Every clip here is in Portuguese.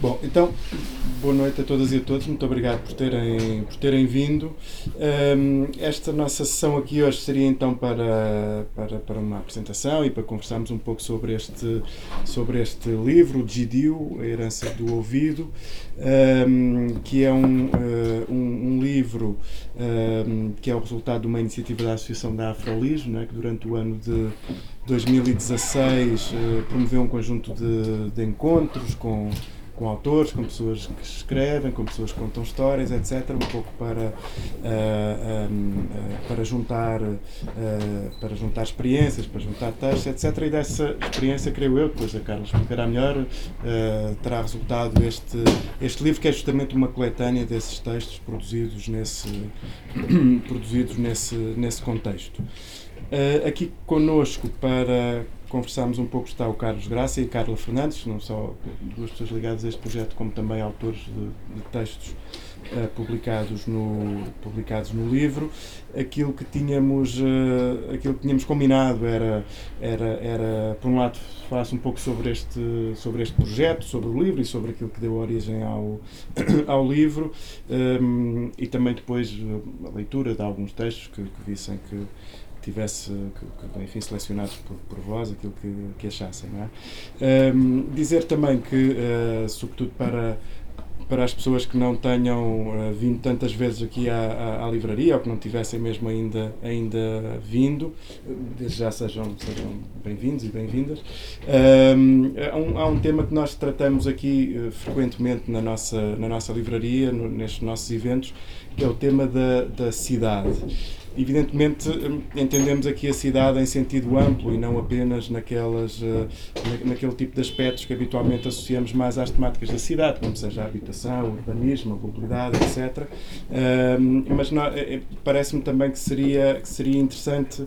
Bom, então, boa noite a todas e a todos, muito obrigado por terem, por terem vindo. Um, esta nossa sessão aqui hoje seria então para, para, para uma apresentação e para conversarmos um pouco sobre este, sobre este livro, Gidio, A Herança do Ouvido, um, que é um, uh, um, um, livro que é o resultado de uma iniciativa da Associação da Afrolis, né, que durante o ano de 2016 uh, eh, promoveu um conjunto de, de encontros com com autores, com pessoas que escrevem, com pessoas que contam histórias, etc., um pouco para, uh, eh, um, uh, eh, para, juntar, uh, para juntar experiências, para juntar textos, etc. E dessa experiência, creio eu, depois a Carla explicará melhor, terá resultado este, este livro, que é justamente uma coletânea desses textos produzidos nesse, produzidos nesse, nesse contexto. Aqui conosco para conversámos um pouco está o Carlos Graça e a Carla Fernandes, não só duas pessoas ligadas a este projeto, como também autores de, de textos uh, publicados, no, publicados no livro. Aquilo que tínhamos, uh, aquilo que tínhamos combinado era, era, era, por um lado, falasse um pouco sobre este, sobre este projeto, sobre o livro e sobre aquilo que deu origem ao, ao livro, um, eh, e também depois a leitura de alguns textos que, que vissem que tivesse, que, que, enfim, selecionados por, por vós, aquilo que, que achassem. Não é? Um, dizer também que, uh, sobretudo para, para as pessoas que não tenham uh, vindo tantas vezes aqui à, à, à, livraria ou que não tivessem mesmo ainda, ainda vindo, desde já sejam, sejam bem-vindos e bem-vindas. Um, há, um, há um tema que nós tratamos aqui uh, frequentemente na nossa, na nossa livraria, no, nestes nossos eventos, que é o tema da, da cidade. Evidentemente, hum, entendemos aqui a cidade em sentido amplo e não apenas naquelas, eh, naquele tipo de aspectos que habitualmente associamos mais às temáticas da cidade, como seja a habitação, o urbanismo, a mobilidade, etc. Hum, mas eh, eh, parece-me também que seria, que seria interessante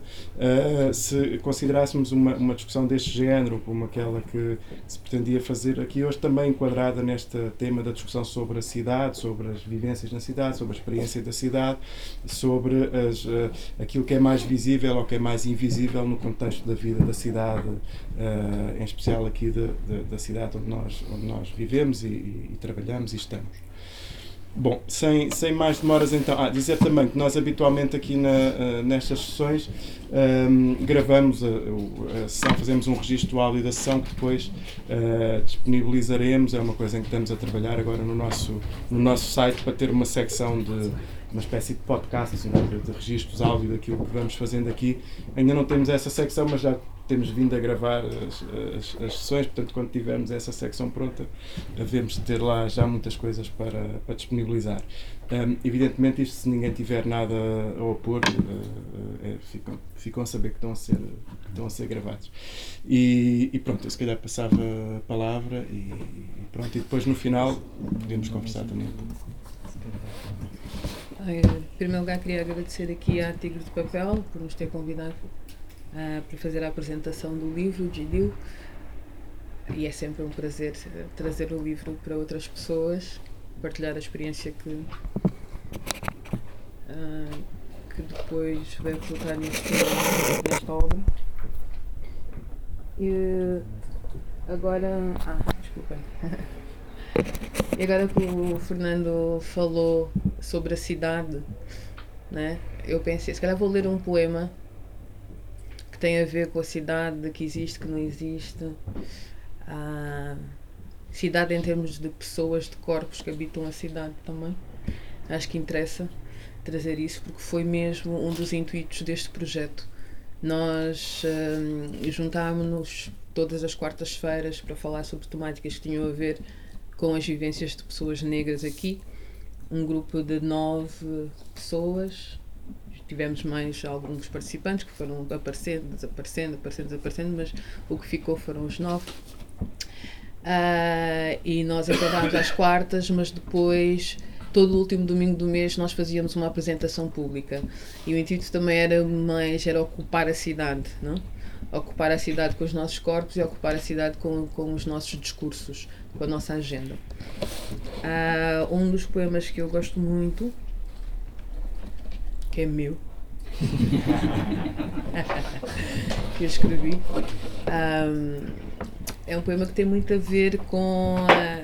se considerássemos uma, uma discussão deste género, como aquela que se pretendia fazer aqui hoje, também enquadrada neste tema da discussão sobre a cidade, sobre as vivências na cidade, sobre a experiência da cidade, sobre as uh, aquilo que é mais visível ou que é mais invisível no contexto da vida da cidade, uh, em especial aqui de, de, da cidade onde nós, onde nós vivemos e, e, e trabalhamos e estamos. Bom, sem, sem mais demoras então, ah, dizer também que nós habitualmente aqui na, uh, nestas sessões um, gravamos a, a, sessão, fazemos um registro áudio da sessão que depois uh, disponibilizaremos, é uma coisa em que estamos a trabalhar agora no nosso, no nosso site para ter uma secção de uma espécie de podcast, assim, de, de registros áudio daquilo que vamos fazendo aqui. Ainda não temos essa secção, mas já temos vindo a gravar as, as, as, sessões, portanto, quando tivermos essa secção pronta, devemos ter lá já muitas coisas para, para disponibilizar. Um, evidentemente, isto, se ninguém tiver nada a opor, uh, é, ficam, ficam a saber que estão a ser, estão a ser gravados. E, e pronto, eu se calhar passava a palavra e, e pronto, e depois no final podemos conversar também um pouco. Em primeiro lugar, queria agradecer aqui à Tigre de Papel por nos ter convidado uh, para fazer a apresentação do livro, de Dil. E é sempre um prazer uh, trazer o livro para outras pessoas, partilhar a experiência que, uh, que depois vai resultar nesta obra. E agora. Ah, desculpem. E agora que o Fernando falou sobre a cidade, né? eu pensei, se calhar vou ler um poema que tem a ver com a cidade, que existe, que não existe. A cidade em termos de pessoas, de corpos que habitam a cidade também. Acho que interessa trazer isso porque foi mesmo um dos intuitos deste projeto. Nós hum, juntámos-nos todas as quartas-feiras para falar sobre temáticas que tinham a ver com as vivências de pessoas negras aqui. Um grupo de nove pessoas. Tivemos mais alguns participantes que foram aparecendo, desaparecendo, aparecendo, desaparecendo, mas o que ficou foram os nove. Uh, e nós acadámos às quartas, mas depois todo o último domingo do mês nós fazíamos uma apresentação pública e o intuito também era mais era ocupar a cidade não ocupar a cidade com os nossos corpos e ocupar a cidade com, com os nossos discursos com a nossa agenda. Uh, um dos poemas que eu gosto muito, que é meu, que eu escrevi, um, é um poema que tem muito a ver com a,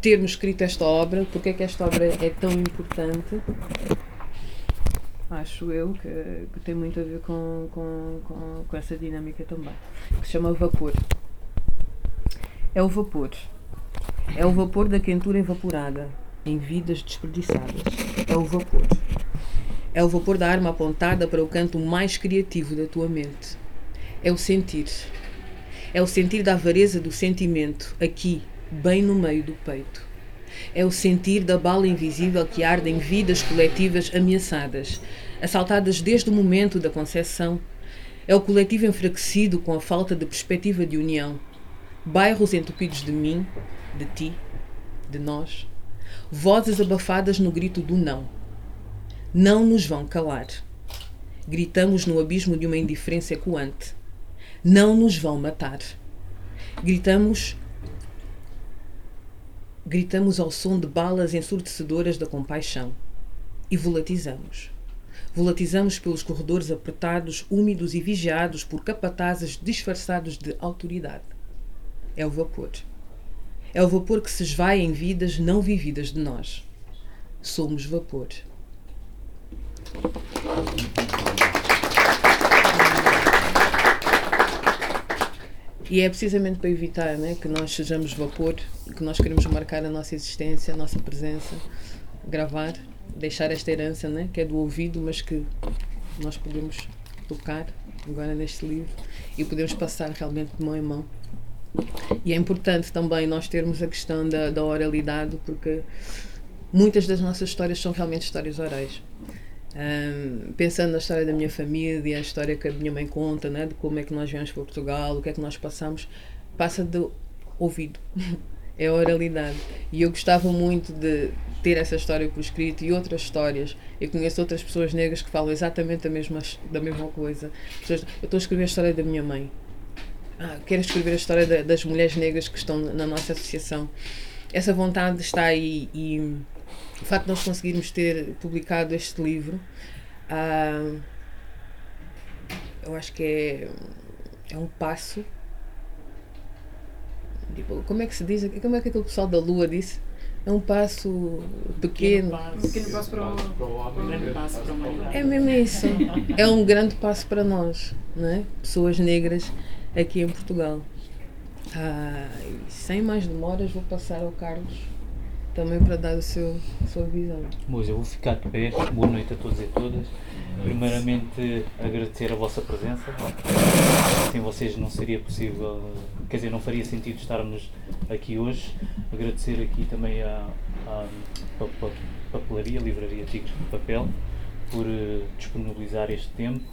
termos escrito esta obra, porque é que esta obra é tão importante. Acho eu que, que tem muito a ver com, com, com, com essa dinâmica também. Que se chama vapor. É o vapor. É o vapor da quentura evaporada em vidas desperdiçadas. É o vapor. É o vapor da arma apontada para o canto mais criativo da tua mente. É o sentir. É o sentir da avareza do sentimento, aqui, bem no meio do peito. É o sentir da bala invisível que arde em vidas coletivas ameaçadas, assaltadas desde o momento da concepção. É o coletivo enfraquecido com a falta de perspectiva de união. Bairros entupidos de mim, de ti, de nós. Vozes abafadas no grito do não não nos vão calar. Gritamos no abismo de uma indiferença ecoante. Não nos vão matar. Gritamos Gritamos ao som de balas ensurdecedoras da compaixão. E volatizamos. Volatizamos pelos corredores apertados, úmidos e vigiados por capatazes disfarçados de autoridade. É o vapor. É o vapor que se esvai em vidas não vividas de nós. Somos vapor. E é precisamente para evitar né, que nós sejamos vapor, que nós queremos marcar a nossa existência, a nossa presença, gravar, deixar esta herança né, que é do ouvido, mas que nós podemos tocar agora neste livro e podemos passar realmente de mão em mão. E é importante também nós termos a questão da, da oralidade, porque muitas das nossas histórias são realmente histórias orais. Um, pensando na história da minha família, a história que a minha mãe conta, né, de como é que nós viemos para Portugal, o que é que nós passamos, passa do ouvido, é oralidade. E eu gostava muito de ter essa história por escrito e outras histórias. Eu conheço outras pessoas negras que falam exatamente a mesma, da mesma coisa. eu estou a escrever a história da minha mãe. Ah, quero escrever a história da, das mulheres negras que estão na nossa associação. Essa vontade está aí e o facto de nós conseguirmos ter publicado este livro, uh, eu acho que é, é um passo. Tipo, como é que se diz? Como é que aquele pessoal da Lua disse? É um passo pequeno. Pequeno passo para o grande passo para a humanidade. É mesmo isso. É um grande passo para nós, não é? pessoas negras aqui em Portugal. Ah, sem mais demoras, vou passar ao Carlos também para dar o seu, a sua visão. Mois, eu vou ficar de pé. Boa noite a todos e a todas. Primeiramente, agradecer a vossa presença. Sem vocês não seria possível, quer dizer, não faria sentido estarmos aqui hoje. Agradecer aqui também à, à papelaria, Livraria Tigres de Papel, por uh, disponibilizar este tempo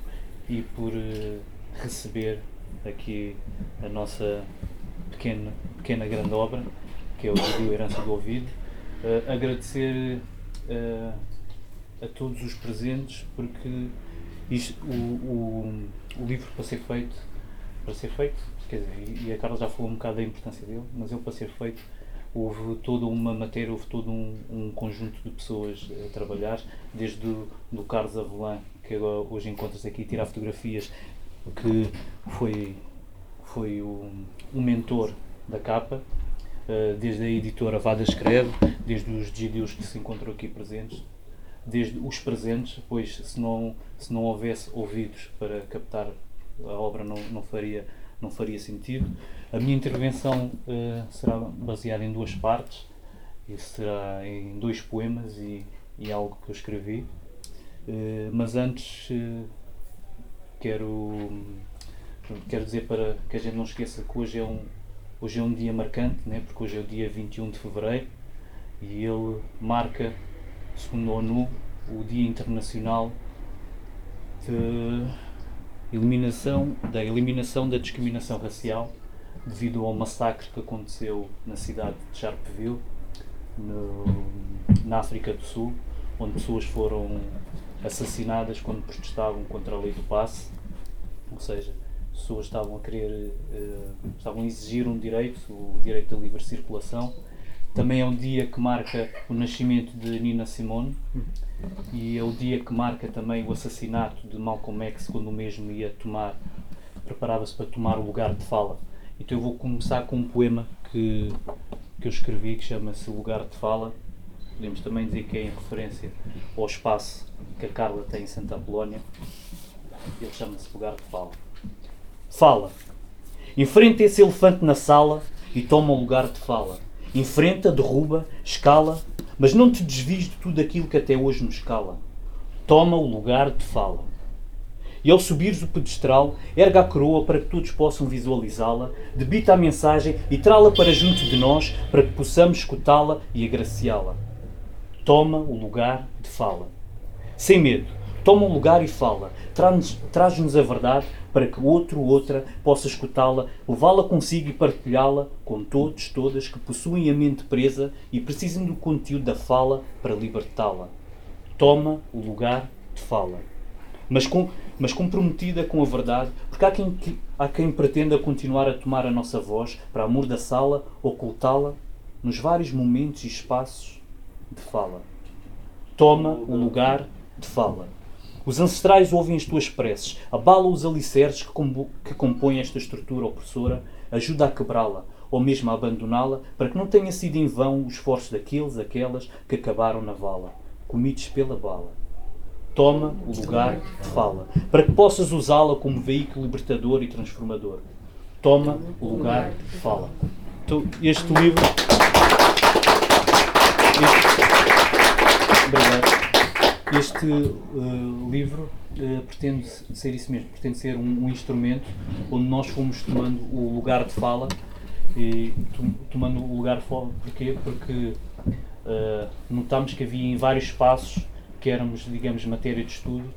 e por uh, receber aqui a nossa pequena, pequena grande obra, que é o Vídeo Herança do Ouvido uh, agradecer uh, a todos os presentes porque isto, o, o, o, livro para ser feito, para ser feito, quer dizer, e a Carla já falou um bocado da importância dele, mas ele para ser feito houve toda uma matéria, houve todo um, um conjunto de pessoas a trabalhar, desde do, do Carlos Avelan, que agora, hoje encontra-se aqui tirar fotografias, que foi, foi o, o mentor da capa, eh, desde a editora Vada Escreve, desde os dídios que se encontram aqui presentes, desde os presentes, pois se não, se não houvesse ouvidos para captar a obra não, não, faria, não faria sentido. A minha intervenção uh, será baseada em duas partes, e será em dois poemas e, e algo que eu escrevi. Uh, mas antes uh, quero, quero dizer para que a gente não esqueça que hoje é um, Hoje é um dia marcante, né? porque hoje é o dia 21 de fevereiro e ele marca, segundo a ONU, o Dia Internacional de eliminação, da eliminação da discriminação racial devido ao massacre que aconteceu na cidade de Sharpeville, no, na África do Sul, onde pessoas foram assassinadas quando protestavam contra a lei do passe, ou seja, pessoas estavam a querer, uh, estavam a exigir um direito, o direito da livre circulação. Também é um dia que marca o nascimento de Nina Simone e é o dia que marca também o assassinato de Malcolm X quando o mesmo ia tomar, preparava-se para tomar o lugar de fala. Então eu vou começar com um poema que, que eu escrevi que chama-se Lugar de Fala. Podemos também dizer que é em referência ao espaço que a Carla tem em Santa Apolónia. Ele chama-se Lugar de Fala. Fala. Enfrenta esse elefante na sala e toma o lugar de fala. Enfrenta, derruba, escala, mas não te desvies de tudo aquilo que até hoje nos cala. Toma o lugar de fala. E ao subires o pedestral, erga a coroa para que todos possam visualizá-la, debita a mensagem e trá-la para junto de nós, para que possamos escutá-la e agraciá-la. Toma o lugar de fala. Sem medo, toma um lugar e fala. Traz-nos a verdade para que outro ou outra possa escutá-la, levá-la consigo e partilhá-la com todos, todas que possuem a mente presa e precisam do conteúdo da fala para libertá-la. Toma o lugar de fala. Mas, com, mas comprometida com a verdade, porque há quem, há quem pretenda continuar a tomar a nossa voz para amor da sala, ocultá-la nos vários momentos e espaços de fala. Toma o lugar de fala. Os ancestrais ouvem as tuas preces, abala os alicerces que, que compõem esta estrutura opressora, ajuda a quebrá-la, ou mesmo a abandoná-la, para que não tenha sido em vão o esforço daqueles, aquelas que acabaram na vala, comidos pela bala. Toma o lugar de fala, para que possas usá-la como veículo libertador e transformador. Toma o lugar de fala. Então, este livro. Obrigado. Este uh, livro uh, pretende ser isso mesmo, pretende ser um, um, instrumento onde nós fomos tomando o lugar de fala e tomando o lugar de fala, porquê? Porque uh, notámos que havia em vários espaços que éramos, digamos, matéria de estudo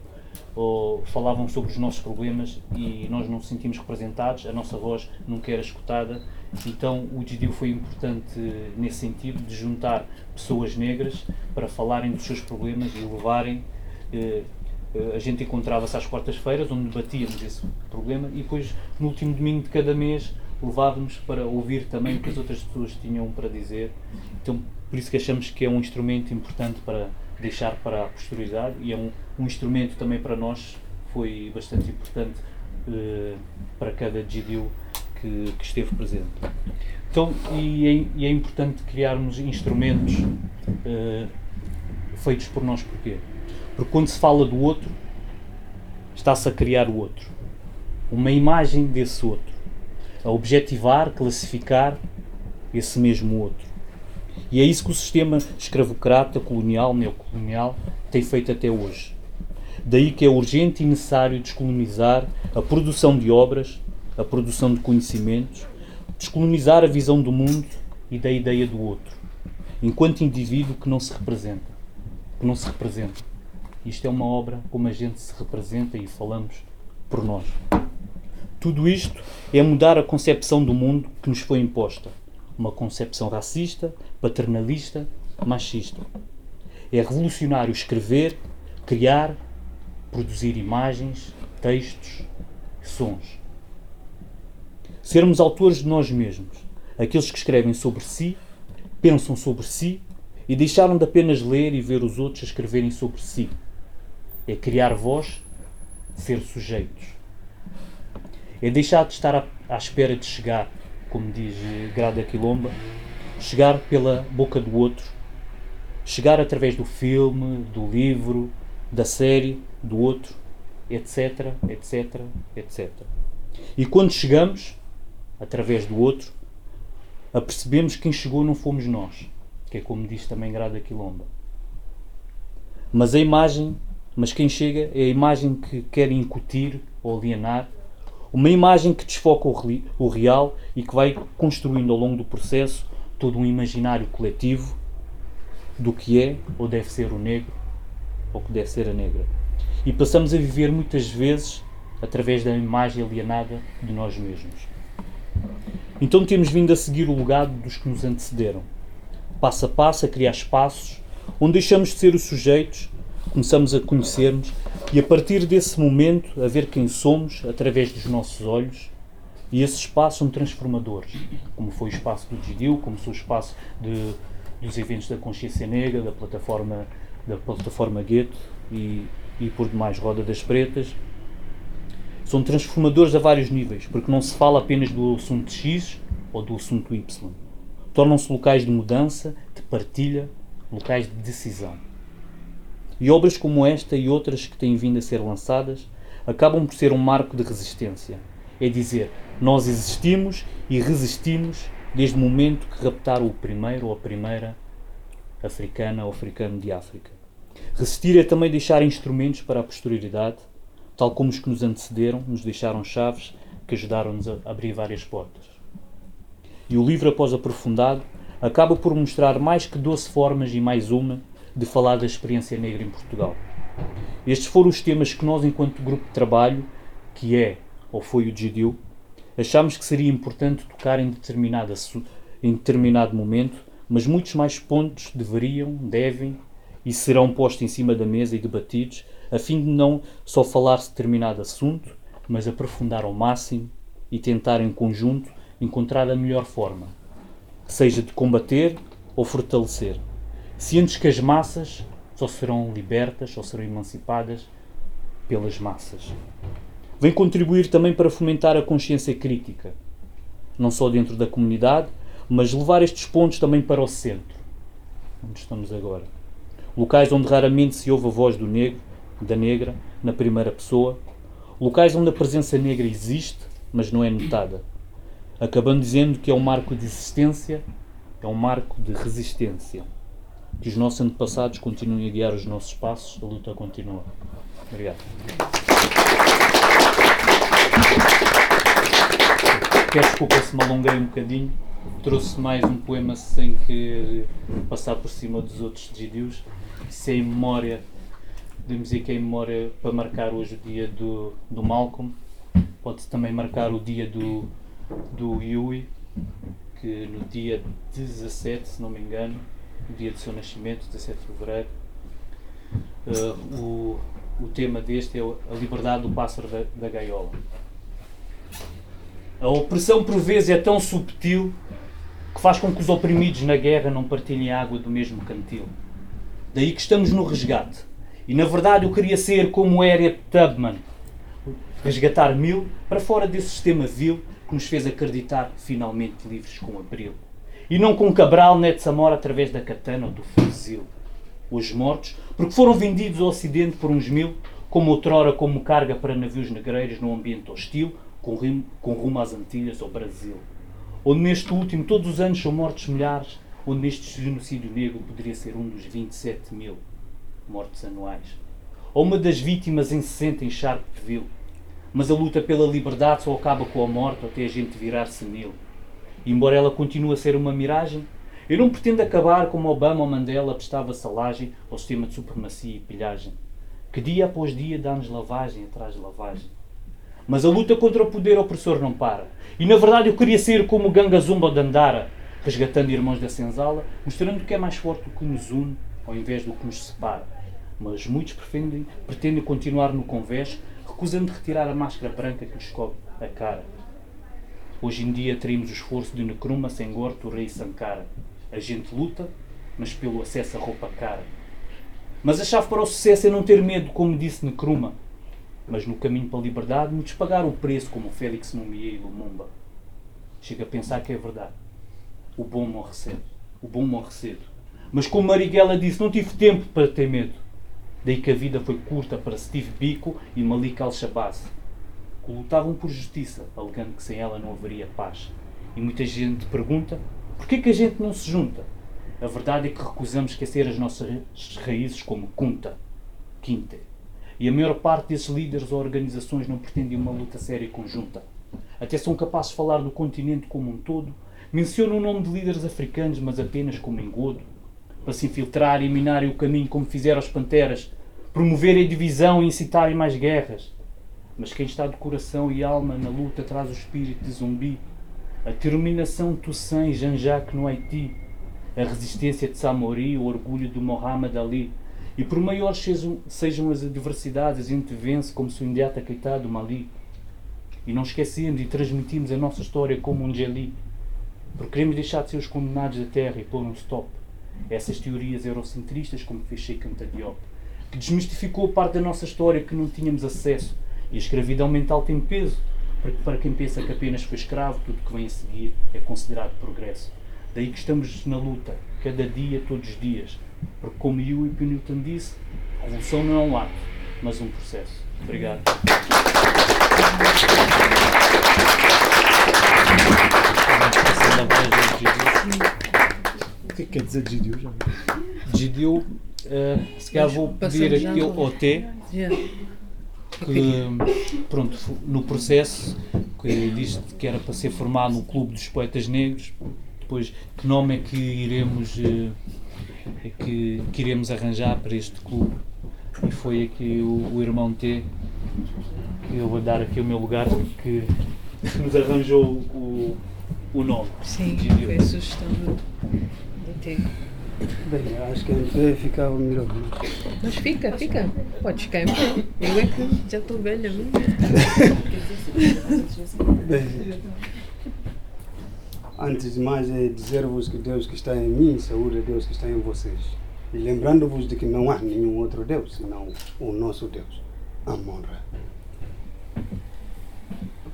ou falavam sobre os nossos problemas e nós não nos sentimos representados, a nossa voz nunca era escutada. Então o DIDIU foi importante nesse sentido, de juntar pessoas negras para falarem dos seus problemas e levarem. Eh, eh, a gente encontrava-se às quartas-feiras, onde debatíamos esse problema, e depois, no último domingo de cada mês, levávamos para ouvir também o que as outras pessoas tinham para dizer. Então, por isso que achamos que é um instrumento importante para deixar para a posterioridade e é um, um instrumento também para nós, foi bastante importante uh, para cada GDU que, que, esteve presente. Então, e é, e é importante criarmos instrumentos uh, feitos por nós, porquê? Porque quando se fala do outro, está-se a criar o outro, uma imagem desse outro, a objetivar, classificar esse mesmo outro. E é isso que o sistema escravocrata, colonial, neocolonial tem feito até hoje. Daí que é urgente e necessário descolonizar a produção de obras, a produção de conhecimentos, descolonizar a visão do mundo e da ideia do outro, enquanto indivíduo que não se representa, que não se representa. Isto é uma obra como a gente se representa e falamos por nós. Tudo isto é mudar a concepção do mundo que nos foi imposta uma concepção racista, paternalista, machista. É revolucionário escrever, criar, produzir imagens, textos, sons. Sermos autores de nós mesmos, aqueles que escrevem sobre si, pensam sobre si e deixaram de apenas ler e ver os outros a escreverem sobre si. É criar voz, ser sujeitos. É deixar de estar à, à espera de chegar como diz Grada Quilomba, chegar pela boca do outro, chegar através do filme, do livro, da série, do outro, etc, etc, etc. E quando chegamos, através do outro, apercebemos que quem chegou não fomos nós, que é como diz também Grada Quilomba. Mas a imagem, mas quem chega é a imagem que quer incutir ou alienar uma imagem que desfoca o real e que vai construindo ao longo do processo todo um imaginário coletivo do que é ou deve ser o negro ou que deve ser a negra. E passamos a viver muitas vezes através da imagem alienada de nós mesmos. Então temos vindo a seguir o legado dos que nos antecederam, passo a passo a criar espaços onde deixamos de ser os sujeitos começamos a conhecermos e a partir desse momento a ver quem somos através dos nossos olhos e esses espaços são transformadores, como foi o espaço do GDU, como foi o espaço de, dos eventos da Consciência Negra, da plataforma, da plataforma Gueto e, e por demais Roda das Pretas. São transformadores a vários níveis, porque não se fala apenas do assunto X ou do assunto Y. tornam-se locais de mudança, de partilha, locais de decisão. E obras como esta e outras que têm vindo a ser lançadas acabam por ser um marco de resistência. É dizer, nós existimos e resistimos desde o momento que raptaram o primeiro ou a primeira africana ou africano de África. Resistir é também deixar instrumentos para a posterioridade, tal como os que nos antecederam nos deixaram chaves que ajudaram-nos a abrir várias portas. E o livro, após aprofundado, acaba por mostrar mais que 12 formas e mais uma de falar da experiência negra em Portugal. Estes foram os temas que nós, enquanto grupo de trabalho, que é ou foi o GDU, achámos que seria importante tocar em, determinada, em determinado momento, mas muitos mais pontos deveriam, devem e serão postos em cima da mesa e debatidos, a fim de não só falar-se de determinado assunto, mas aprofundar ao máximo e tentar em conjunto encontrar a melhor forma, seja de combater ou fortalecer, cientes que as massas só serão libertas ou serão emancipadas pelas massas. Vem contribuir também para fomentar a consciência crítica, não só dentro da comunidade, mas levar estes pontos também para o centro, onde estamos agora. Locais onde raramente se ouve a voz do negro, da negra, na primeira pessoa. Locais onde a presença negra existe, mas não é notada. Acabando dizendo que é um marco de existência, é um marco de resistência. Que os nossos antepassados continuem a guiar os nossos passos, a luta continua. Obrigado. Peço desculpa se me alonguei um bocadinho. Trouxe mais um poema sem que passar por cima dos outros desidios. Isso é em memória, podemos dizer que é em memória para marcar hoje o dia do, do Malcolm. Pode-se também marcar o dia do, do Yui, que no dia 17, se não me engano, dia do seu nascimento, 17 de fevereiro, uh, o, o tema deste é a liberdade do pássaro da, da gaiola. A opressão por vezes é tão subtil que faz com que os oprimidos na guerra não partilhem água do mesmo cantil. Daí que estamos no resgate. E na verdade eu queria ser como Harriet Tubman, resgatar mil para fora desse sistema vil que nos fez acreditar finalmente livres com abril. E não com Cabral de Samora através da katana ou do fuzil. Os mortos, porque foram vendidos ao Ocidente por uns mil, como outrora como carga para navios negreiros num ambiente hostil, com rumo, com rumo às Antilhas ou Brasil. Onde neste último, todos os anos são mortos milhares, onde neste genocídio negro poderia ser um dos 27 mil mortes anuais. Ou uma das vítimas 60 em Sharpeville. Mas a luta pela liberdade só acaba com a morte até a gente virar senil. Embora ela continue a ser uma miragem, eu não pretendo acabar como Obama ou Mandela prestava salagem ao sistema de supremacia e pilhagem, que dia após dia dá-nos lavagem atrás de lavagem. Mas a luta contra o poder opressor não para. E na verdade eu queria ser como Ganga Zumba de Andara, resgatando irmãos da senzala, mostrando que é mais forte o que nos une ao invés do que nos separa. Mas muitos pretendem, pretendem continuar no convés, recusando retirar a máscara branca que lhes cobre a cara. Hoje em dia teremos o esforço de Necruma, Senghor, Torrei e Sankara. A gente luta, mas pelo acesso à roupa cara. Mas a chave para o sucesso é não ter medo, como disse Necruma. Mas no caminho para a liberdade, muitos pagaram o preço, como Félix Mumier e Lumumba. Chega a pensar que é verdade. O bom morre cedo. O bom morre cedo. Mas como Marighella disse, não tive tempo para ter medo. Daí que a vida foi curta para Steve Biko e Malik Al-Shabazz, que lutavam por justiça, alegando que sem ela não haveria paz. E muita gente pergunta, porquê que a gente não se junta? A verdade é que recusamos esquecer as nossas raízes como Kunta, Quinte. E a maior parte desses líderes ou organizações não pretendem uma luta séria e conjunta. Até são capazes de falar do continente como um todo, mencionam o nome de líderes africanos, mas apenas como engodo, para se infiltrar e minarem o caminho como fizeram as panteras, promoverem a divisão e incitarem mais guerras. Mas quem está de coração e alma na luta traz o espírito de zumbi, a determinação de Toussaint Jean-Jacques no Haiti, a resistência de Samori, o orgulho de Muhammad Ali. E por maiores sejam, sejam as adversidades, a gente vence como se o Indiata Keita do Mali. E não esquecemos e transmitimos a nossa história como um Jeli, porque queremos deixar de ser os condenados da terra e pôr um stop. Essas teorias eurocentristas, como fez Sheikh Anta Diop, que desmistificou parte da nossa história que não tínhamos acesso. E a escravidão mental tem peso, porque para quem pensa que apenas foi escravo, tudo que vem a seguir é considerado progresso. Daí que estamos na luta, cada dia, todos os dias. Porque, como eu e Newton disse, a revolução não é um ato, mas um processo. Obrigado. O que é que quer dizer Gideon já? Gideon, uh, se calhar vou pedir aqui ao T Yeah. Que pronto, no processo que disse que era para ser formado no Clube dos Poetas Negros, depois que nome é que iremos eh, é que, que iremos arranjar para este clube e foi aqui o, o irmão T que eu vou dar aqui o meu lugar que nos arranjou o, o nome. Sim, foi a sugestão do, do Tiago. Bem, acho que em pé ficava melhor. Mas fica, fica. Pode ficar em pé. Eu é que já estou velha? Bem, antes de mais é dizer-vos que Deus que está em mim, saúde Deus que está em vocês. E lembrando-vos de que não há nenhum outro Deus, senão o nosso Deus. Amor.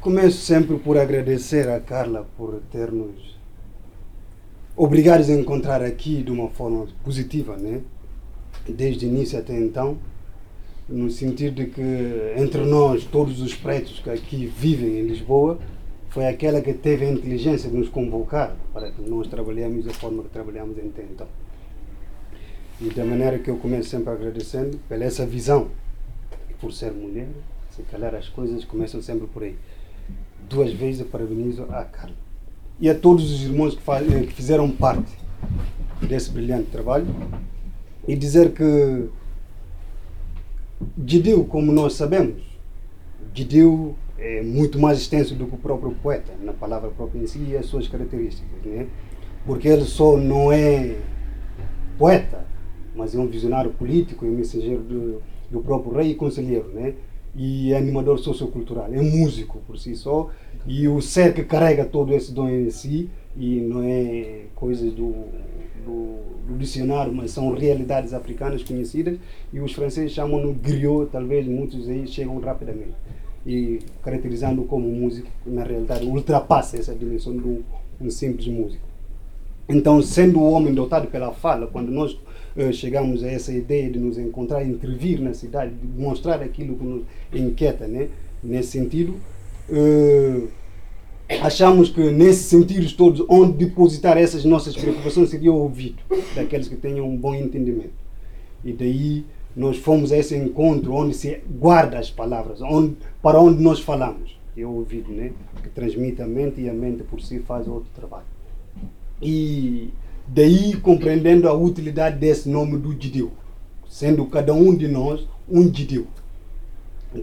Começo sempre por agradecer a Carla por ter nos obrigados a encontrar aqui de uma forma positiva, né? Desde o início até então, no sentido de que entre nós, todos os pretos que aqui vivem em Lisboa, foi aquela que teve a inteligência de nos convocar para que nós trabalhemos da forma que trabalhamos até então. E da maneira que eu começo sempre agradecendo pela essa visão, e por ser mulher, se calhar as coisas começam sempre por aí. Duas vezes eu parabenizo a Carla e a todos os irmãos que, faz, que fizeram parte desse brilhante trabalho e dizer que Gideon, como nós sabemos, Gideon é muito mais extenso do que o próprio poeta, na palavra própria em si e as suas características, né? porque ele só não é poeta, mas é um visionário político, é um mensageiro do, do próprio rei e conselheiro, né? E é animador sociocultural, é músico por si só, e o ser que carrega todo esse dom em si, e não é coisas do, do, do dicionário, mas são realidades africanas conhecidas, e os franceses chamam-no griot, talvez muitos aí chegam rapidamente. E caracterizando como músico, na realidade, ultrapassa essa dimensão de um, simples músico. Então, sendo o homem dotado pela fala, quando nós chegamos a essa ideia de nos encontrar, intervir na cidade, de mostrar aquilo que nos inquieta, né? nesse sentido, eh, achamos que nesses sentidos todos, onde depositar essas nossas preocupações seria ouvido daqueles que tenham um bom entendimento. E daí nós fomos a esse encontro onde se guarda as palavras, onde, para onde nós falamos. É o ouvido, né? que transmite a mente e a mente por si faz outro trabalho. E daí compreendendo a utilidade desse nome do Gideon, sendo cada um de nós um Gideon.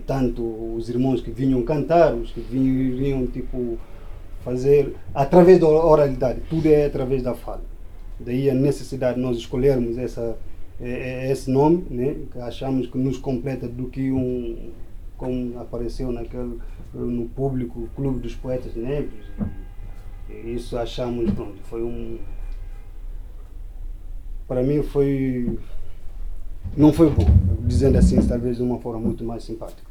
Tanto os irmãos que vinham cantar, os que vinham tipo fazer através da oralidade, tudo é através da fala. Daí a necessidade de nós escolhermos essa, eh, esse nome, né, que achamos que nos completa do que um, como apareceu naquele, no público Clube dos Poetas Negros. Isso achamos, pronto, foi um. Para mim foi. Não foi bom, dizendo assim, talvez de uma forma muito mais simpática.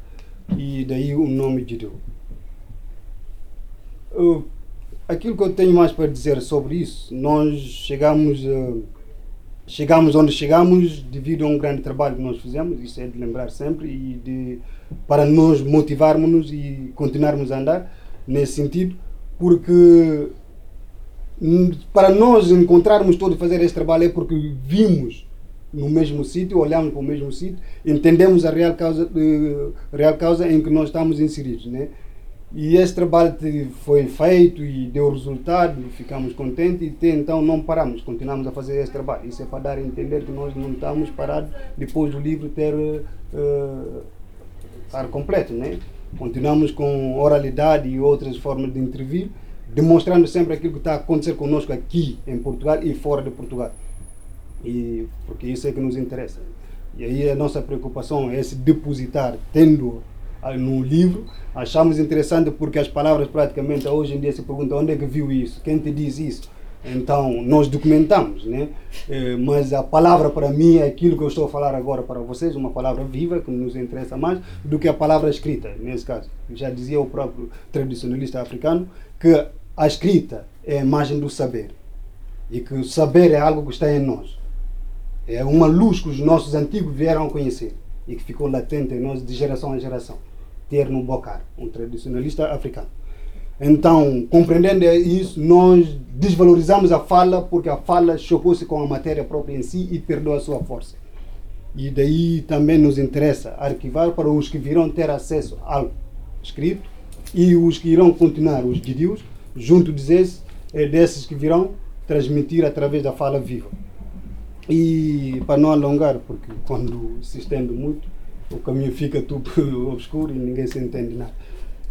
E daí o nome de Deus. Uh, aquilo que eu tenho mais para dizer sobre isso, nós chegamos, uh, chegamos onde chegamos devido a um grande trabalho que nós fizemos, isso é de lembrar sempre, e de, para nos motivarmos e continuarmos a andar nesse sentido, porque para nós encontrarmos todo e fazer esse trabalho é porque vimos no mesmo sítio, olhamos para o mesmo sítio, entendemos a real causa, uh, real causa em que nós estamos inseridos, né? E esse trabalho foi feito e deu resultado, ficamos contentes e então não paramos, continuamos a fazer esse trabalho. Isso é para dar a entender que nós não estamos parados depois do livro ter uh, ar completo, né? Continuamos com oralidade e outras formas de intervir, demonstrando sempre aquilo que está a acontecer conosco aqui em Portugal e fora de Portugal. E, porque isso é que nos interessa. E aí a nossa preocupação é se depositar, tendo no livro, achamos interessante porque as palavras praticamente hoje em dia se perguntam onde é que viu isso, quem te diz isso. Então, nós documentamos, né? Eh, mas a palavra para mim é aquilo que eu estou a falar agora para vocês, uma palavra viva que nos interessa mais do que a palavra escrita, nesse caso. Já dizia o próprio tradicionalista africano que a escrita é a imagem do saber. E que o saber é algo que está em nós. É uma luz que os nossos antigos vieram a conhecer e que ficou latente em nós de geração a geração. Terno Bokar, um tradicionalista africano. Então, compreendendo isso, nós desvalorizamos a fala porque a fala chocou-se com a matéria própria em si e perdeu a sua força. E daí também nos interessa arquivar para os que virão ter acesso ao escrito e os que irão continuar, os guidios, junto desses, é desses que virão transmitir através da fala viva. E para não alongar, porque quando se estende muito, o caminho fica tudo obscuro e ninguém se entende nada.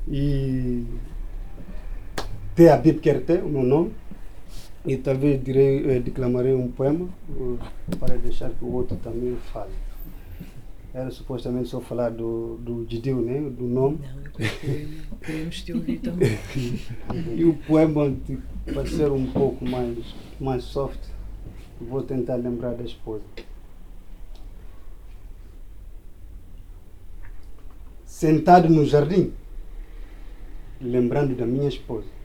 E Te Abib Kerte, o meu nome, e talvez direi, eh, declamarei um poema eh, para deixar que o outro também fale. Era supostamente só falar do, do Gideon, né? do nome. Não, queremos te ouvir também. e o poema, para ser um pouco mais, mais soft, vou tentar lembrar da esposa. Sentado no jardim, lembrando da minha esposa.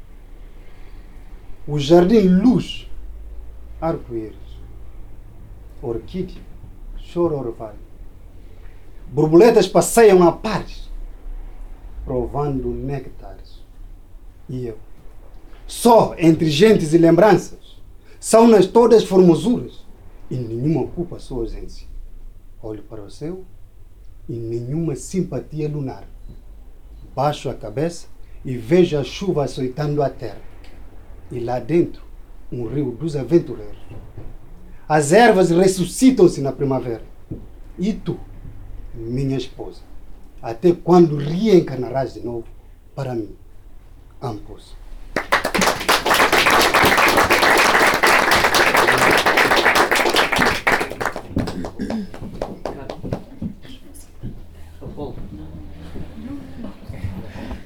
O jardim luz, arco-íris, orquídea, choro orvalho. Borboletas passeiam a pares, provando néctares. E eu, só entre gentes e lembranças, são-nas todas formosuras, e nenhuma ocupa sua ausência. Olho para o céu e nenhuma simpatia lunar. Baixo a cabeça e vejo a chuva açoitando a terra. E lá dentro, um rio dos aventureiros. As ervas ressuscitam-se na primavera. E tu, minha esposa, até quando reencarnarás de novo para mim? Ambos.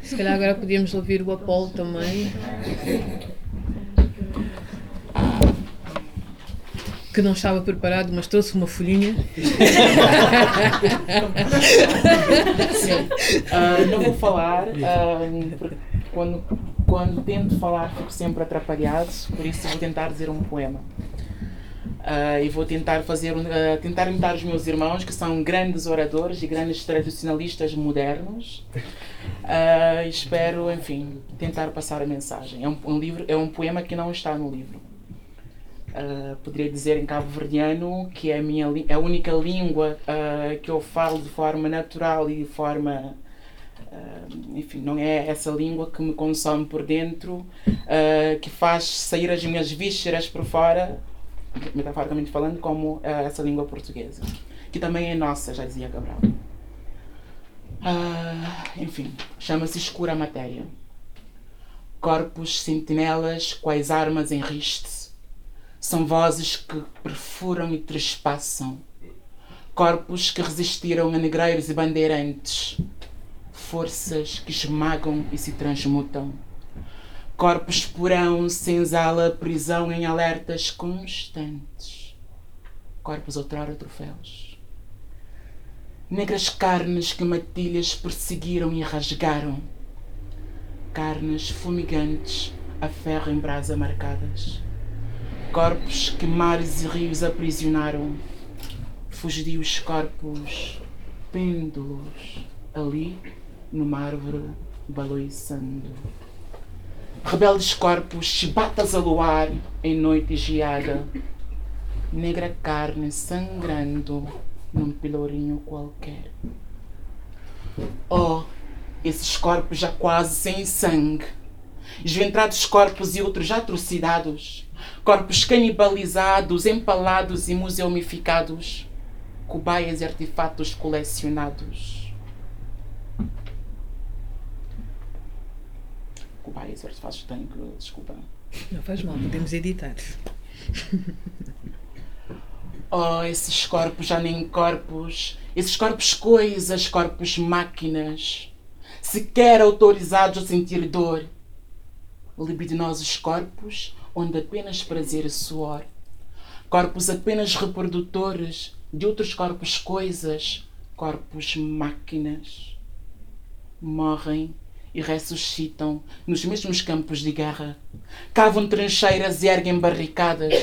Se calhar agora podíamos ouvir o Apolo também. Que não estava preparado, mas trouxe uma folhinha. Ah, não vou falar, ah, porque quando, quando tento falar fico sempre atrapalhado, por isso vou tentar dizer um poema. Ah, e vou tentar fazer ah, tentar imitar os meus irmãos, que são grandes oradores e grandes tradicionalistas modernos. E espero, enfim, tentar passar a mensagem. É um, um livro, é um poema que não está no livro. Uh, poderia dizer em cabo-verdiano, que é a, minha, a única língua uh, que eu falo de forma natural e de forma. uh, enfim, não é essa língua que me consome por dentro, que faz sair as minhas vísceras por fora, metaforicamente falando, como essa língua portuguesa, que também é nossa, já dizia Cabral. Ah, enfim, chama-se Escura Matéria. Corpos sentinelas, quais armas em riste, são vozes que perfuram e trespassam. Corpos que resistiram a negreiros e bandeirantes. Forças que esmagam e se transmutam. Corpos porão, senzala, prisão em alertas constantes. Corpos outrora troféus. Negras carnes que matilhas perseguiram e rasgaram. Carnes fumigantes a ferro em brasa marcadas corpos que mares e rios aprisionaram, fugidios corpos pêndulos ali numa árvore baloiçando. Rebeldes corpos chibatas a luar em noite geada, negra carne sangrando num pelourinho qualquer. Oh, esses corpos já quase sem sangue, esventrados corpos e outros já atrocidades, corpos canibalizados, empalados e museumificados, cobaias e artefatos colecionados. Cobaias e artefatos, tenho que, desculpa. Não faz mal, podemos editar. Oh, esses corpos já nem corpos, esses corpos coisas, corpos máquinas, sequer autorizados a sentir dor. Libidinosos corpos onde apenas prazer e suor. Corpos apenas reprodutores de outros corpos coisas, corpos máquinas. Morrem e ressuscitam nos mesmos campos de guerra. Cavam trincheiras e erguem barricadas.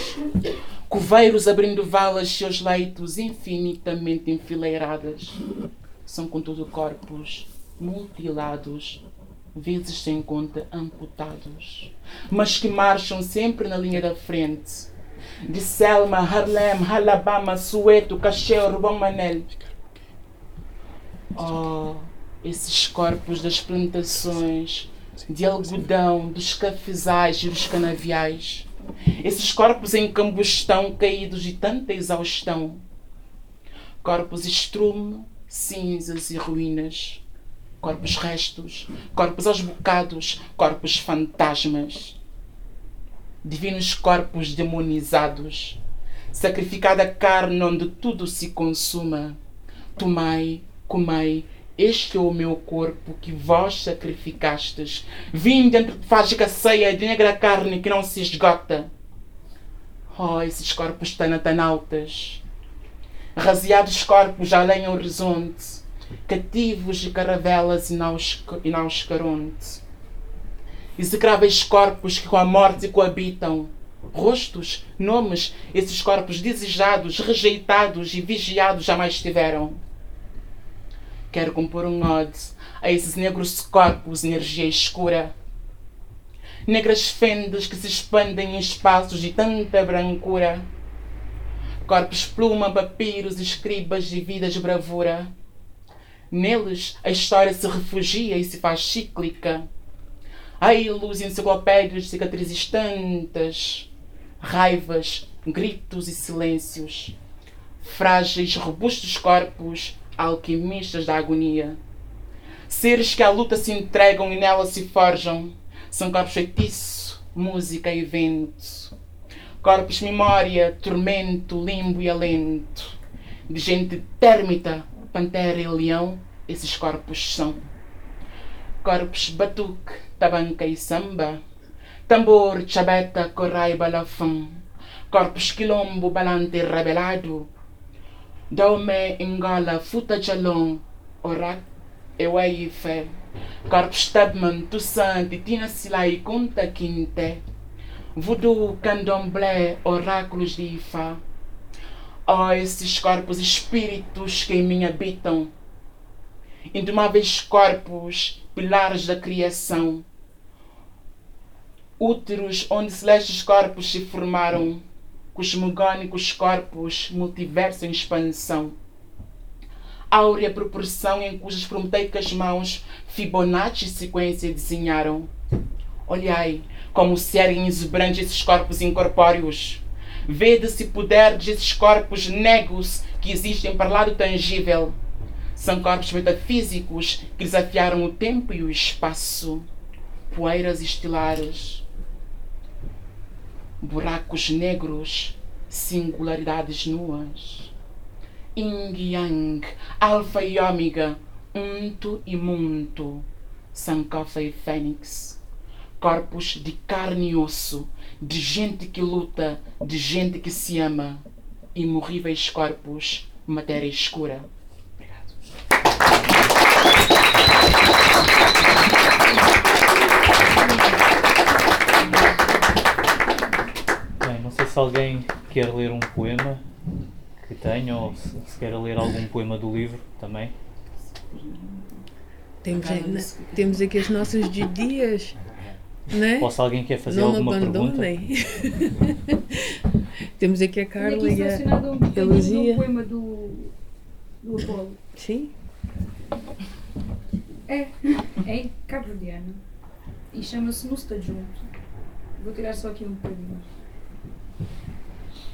Coveiros abrindo valas, seus leitos infinitamente enfileiradas. São, contudo, corpos mutilados, vezes sem conta amputados, mas que marcham sempre na linha da frente. De Selma, Harlem, Alabama, Soweto, Cacheu, Rubão Manel. Oh, esses corpos das plantações de algodão, dos cafezais e dos canaviais. Esses corpos em combustão, caídos de tanta exaustão. Corpos estrume, cinzas e ruínas. Corpos restos, corpos aos bocados, corpos fantasmas. Divinos corpos demonizados. Sacrificada carne onde tudo se consuma. Tomai, comei, este é o meu corpo que vós sacrificastes. Vim dentro de fágica ceia de negra carne que não se esgota. Oh, esses corpos altas. Raseados corpos além ao horizonte. Cativos de caravelas inauscaronte. Execráveis corpos que com a morte coabitam. Rostos, nomes, esses corpos desejados, rejeitados e vigiados jamais tiveram Quero compor um ode a esses negros corpos, energia escura. Negras fendas que se expandem em espaços de tanta brancura. Corpos pluma, papiros, escribas de vidas de bravura. Neles a história se refugia e se faz cíclica. Ai, luz enciclopédias, cicatrizes tantas, raivas, gritos e silêncios. Frágeis, robustos corpos alquimistas da agonia. Seres que à luta se entregam e nela se forjam. São corpos feitiço, música e vento. Corpos memória, tormento, limbo e alento. De gente térmita, pantera e leão, esses corpos são. Corpos batuque, tabanca e samba. Tambor, chabeta, corrai, balafão. Corpos quilombo, balante e rebelado Daume ingala futa jalong orak ewai fe. Karp stabman tusan titina silai conta quinte. Voodoo candomblé oráculos de Ifá. Oh, esses corpos espíritos que em mim habitam. Indomáveis corpos, pilares da criação. Úteros onde celestes corpos se formaram cosmogônicos corpos, multiverso em expansão. Áurea proporção em cujas prometeicas mãos Fibonacci sequência desenharam. Olhai como se erguem exuberantes esses corpos incorpóreos. Vede se puderdes esses corpos negros que existem para lá do tangível. São corpos metafísicos que desafiaram o tempo e o espaço. Poeiras estilares buracos negros, singularidades nuas. Yin Yang, Alfa e Ômega, Unto e Munto, Sankofa e Fênix. Corpos de carne e osso, de gente que luta, de gente que se ama. Imorríveis corpos, matéria escura. Obrigado. se alguém quer ler um poema que tenha, ou se, se quer ler algum poema do livro também. Temos, temos aqui as nossas dias, né? Ou se alguém quer fazer Não alguma abandonem. pergunta. temos aqui a Carla e a Elisia. Um poema do, do Apolo. Sim. É, é cabo-verdiano. E chama-se Nusta Junto. Vou tirar só aqui um bocadinho.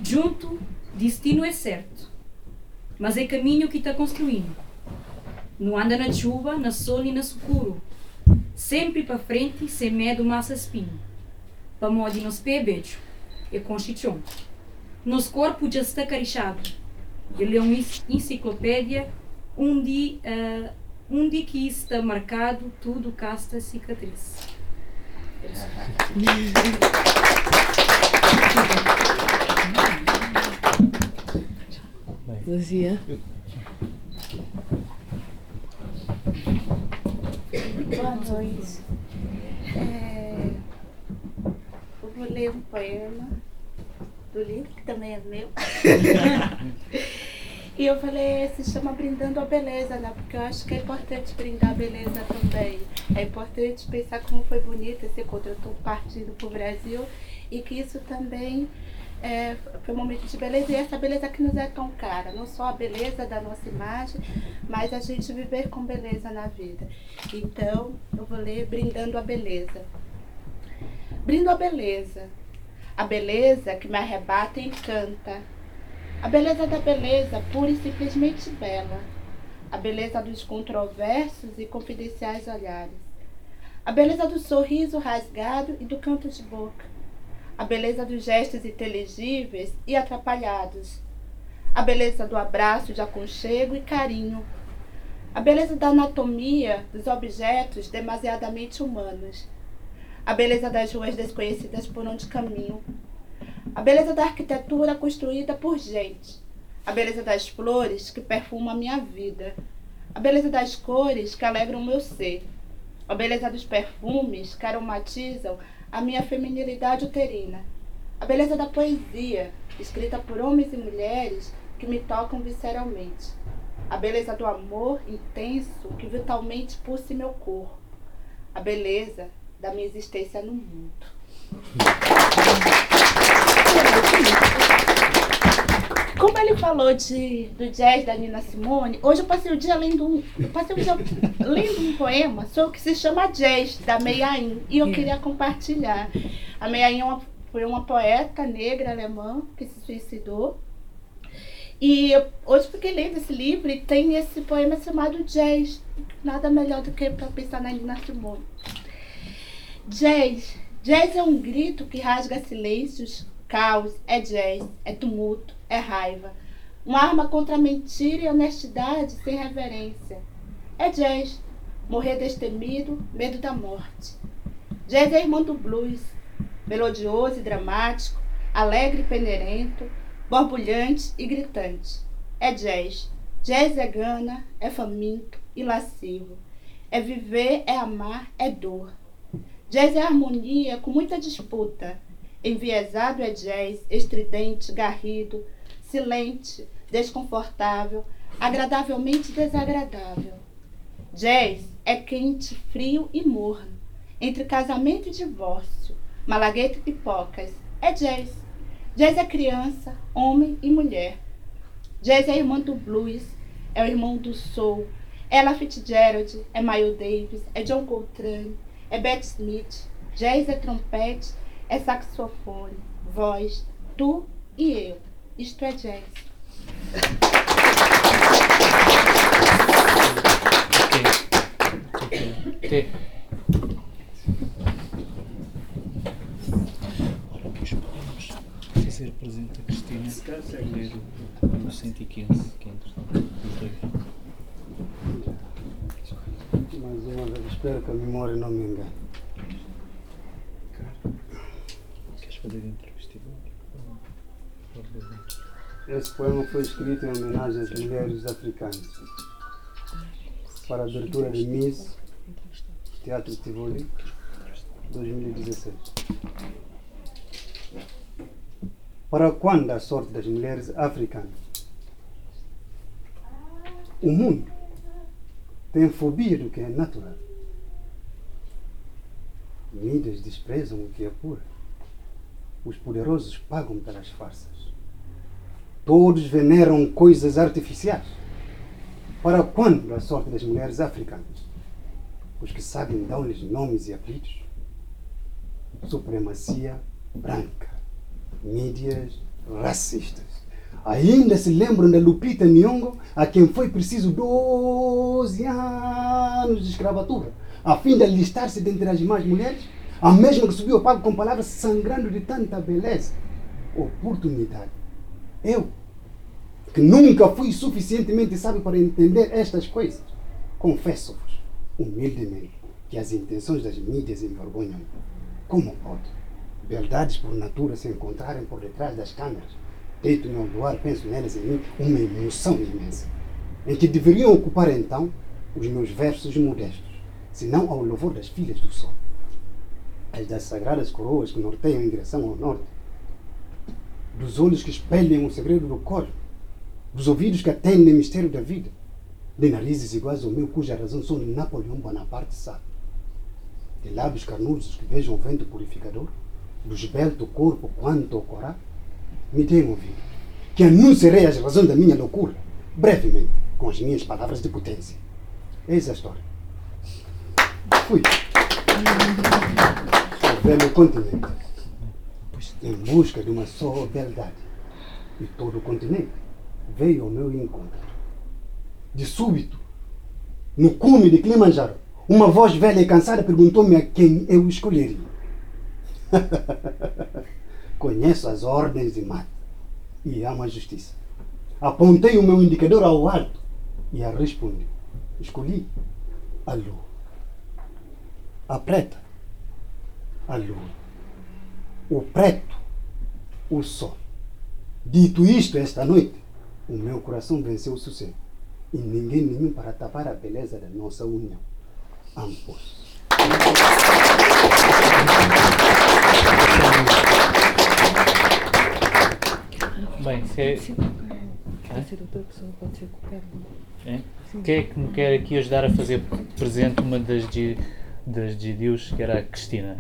Junto, destino é certo, mas é caminho que está construindo. Não anda na chuva, na sol e na escuro. Sempre para frente, sem medo, massa espinho. Para modo nos pé beijo, é com chichão. Nos corpos já está carixado. Ele é uma enciclopédia onde, uh, onde que está marcado tudo casta cicatriz. Luzia. Noite. É, eu vou ler um poema do livro, que também é meu. e eu falei, se chama Brindando a Beleza, né? Porque eu acho que é importante brindar a beleza também. É importante pensar como foi bonito esse encontro. Eu estou partindo para o Brasil e que isso também é, foi um momento de beleza e essa beleza que nos é tão cara, não só a beleza da nossa imagem, mas a gente viver com beleza na vida. Então, eu vou ler Brindando a Beleza. Brindo a beleza, a beleza que me arrebata e encanta, a beleza da beleza pura e simplesmente bela, a beleza dos controversos e confidenciais olhares, a beleza do sorriso rasgado e do canto de boca. A beleza dos gestos inteligíveis e atrapalhados, a beleza do abraço de aconchego e carinho, a beleza da anatomia dos objetos demasiadamente humanos, a beleza das ruas desconhecidas por onde caminho, a beleza da arquitetura construída por gente, a beleza das flores que perfumam a minha vida, a beleza das cores que alegram o meu ser, a beleza dos perfumes que aromatizam a minha feminilidade uterina, a beleza da poesia, escrita por homens e mulheres que me tocam visceralmente, a beleza do amor intenso que vitalmente pulsa meu corpo, a beleza da minha existência no mundo. Como ele falou de, do jazz da Nina Simone, hoje eu passei o dia lendo um, eu passei o dia lendo um poema sobre o que se chama Jazz, da Meiain, e eu queria compartilhar. A Meiain é foi uma poeta negra alemã que se suicidou. E hoje fiquei lendo esse livro tem esse poema chamado Jazz. Nada melhor do que para pensar na Nina Simone. Jazz. Jazz é um grito que rasga silêncios, caos, é jazz, é tumulto, é raiva. Uma arma contra a mentira e honestidade sem reverência. É jazz. Morrer destemido, medo da morte. Jazz é irmão do blues, melodioso e dramático, alegre e peneirento, borbulhante e gritante. É jazz. Jazz é gana, é faminto e lascivo. É viver, é amar, é dor. Jazz é harmonia com muita disputa. Enviesado é jazz, estridente, garrido, silente, desconfortável, agradavelmente desagradável. Jazz é quente, frio e morno, entre casamento e divórcio, malagueta e pipocas. É jazz. Jazz é criança, homem e mulher. Jazz é irmã do blues, é o irmão do soul. É Ella Fitzgerald, é Miles Davis, é John Coltrane, é Bette Smith. Jazz é trompete, é saxofone, voz, tu e eu. Isto é jazz. Ok. Ok. Ora, pois podemos a Cristina ler o 115, que é interessante. Mais uma vez, espero que a memória não me engane. Queres fazer entrevista? Esse poema foi escrito em homenagem às mulheres africanas para a abertura de Miss Teatro Tivoli 2017. Para quando a sorte das mulheres africanas? O mundo tem fobia do que é natural. Mídias desprezam o que é puro. Os poderosos pagam pelas farsas. Todos veneram coisas artificiais. Para quando a sorte das mulheres africanas? Os que sabem dar-lhes nomes e apelidos? Supremacia branca. Mídias racistas. Ainda se lembram da Lupita Nyong'o, a quem foi preciso 12 anos de escravatura, a fim de alistar-se dentre as demais mulheres? A mesma que subiu ao palco com palavras sangrando de tanta beleza. Oportunidade. Eu, que nunca fui suficientemente sábio para entender estas coisas, confesso-vos, humildemente, que as intenções das mídias orgulham. Como pode? Verdades por natura se encontrarem por detrás das câmeras. Deito-me ao luar, penso nelas em mim, uma emoção imensa, em que deveriam ocupar então os meus versos modestos. senão ao louvor das filhas do sol, as das sagradas coroas que norteiam em direção ao norte, dos olhos que espelham o segredo do corpo, dos ouvidos que atendem o mistério da vida, de narizes iguais ao meu, cuja razão sou Napoleão Bonaparte sabe, de lábios carnudos que beijam o vento purificador, do esbelto corpo quanto ao Corá, me deem ouvido, que anunciarei as razões da minha loucura, brevemente, com as minhas palavras de potência. Eis a história. Fui ao velho continente, em busca de uma só verdade. E todo o continente veio ao meu encontro. De súbito, no cume de Kilimanjaro, uma voz velha e cansada perguntou-me a quem eu escolheria. Conheço as ordens de mate e amo a justiça. Apontei o meu indicador ao alto e a respondi. Escolhi a lua. A preta, a lua. O preto, o sol. Dito isto, esta noite, o meu coração venceu o sossego. E ninguém nenhum para tapar a beleza da nossa união. Ambos. Bem, se é, Pode ser outra pessoa, pode ser qualquer um. é? quem é que me quer aqui ajudar a fazer presente uma das, gi- das GDUs, que era a Cristina?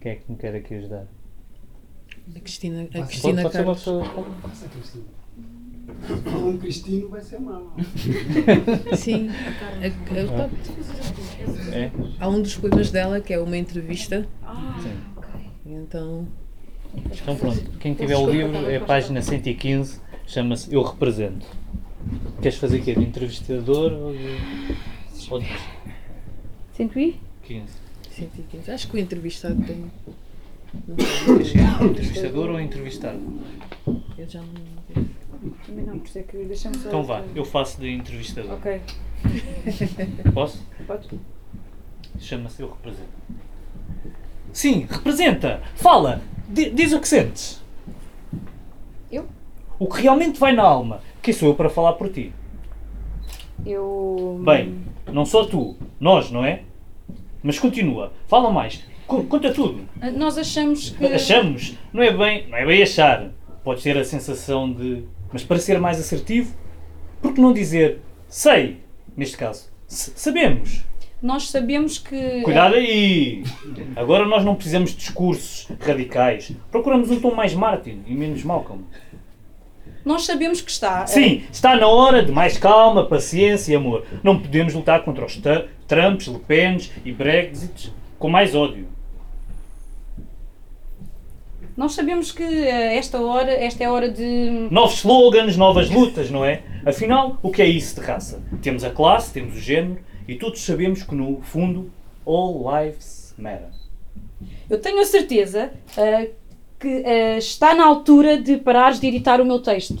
Quem é que me quer aqui ajudar? A Cristina, a Pode, Cristina pode ser uma pessoa. Passa, Cristina. Se for um cristino, vai ser mal. Sim. A- a- pá, É? há um dos poemas dela que é uma entrevista. Sim. Então, Então pronto, quem tiver o livro é a página 115, chama-se Eu Represento. Queres fazer o quê? De entrevistador ou de. Ou de 115? 15? 115. Acho que o entrevistado tem. Entrevistador ou entrevistado? Eu já não. Também não, por isso é que deixa-me só. Então vá, eu faço de entrevistador. Ok, Posso? podes. Chama-se Eu Represento. Sim, representa! Fala! Di- diz o que sentes. Eu? O que realmente vai na alma. Quem sou eu para falar por ti? Eu. Bem, não só tu, nós, não é? Mas continua, fala mais, Co- conta tudo. Ah, Nós achamos que. Achamos, não é bem, não é bem achar. Pode ter a sensação de, mas para ser mais assertivo, por que não dizer sei, neste caso, S- sabemos. Nós sabemos que. Cuidado aí! Agora nós não precisamos de discursos radicais. Procuramos um tom mais Martin e menos Malcolm. Nós sabemos que está. ah, Sim, está na hora de mais calma, paciência e amor. Não podemos lutar contra os Trumps, Le Pens e Brexits com mais ódio. Nós sabemos que ah, esta hora, esta é a hora de. Novos slogans, novas lutas, não é? Afinal, o que é isso de raça? Temos a classe, temos o género e todos sabemos que no fundo all lives matter. Eu tenho a certeza ah, que ah, está na altura de parares de editar o meu texto.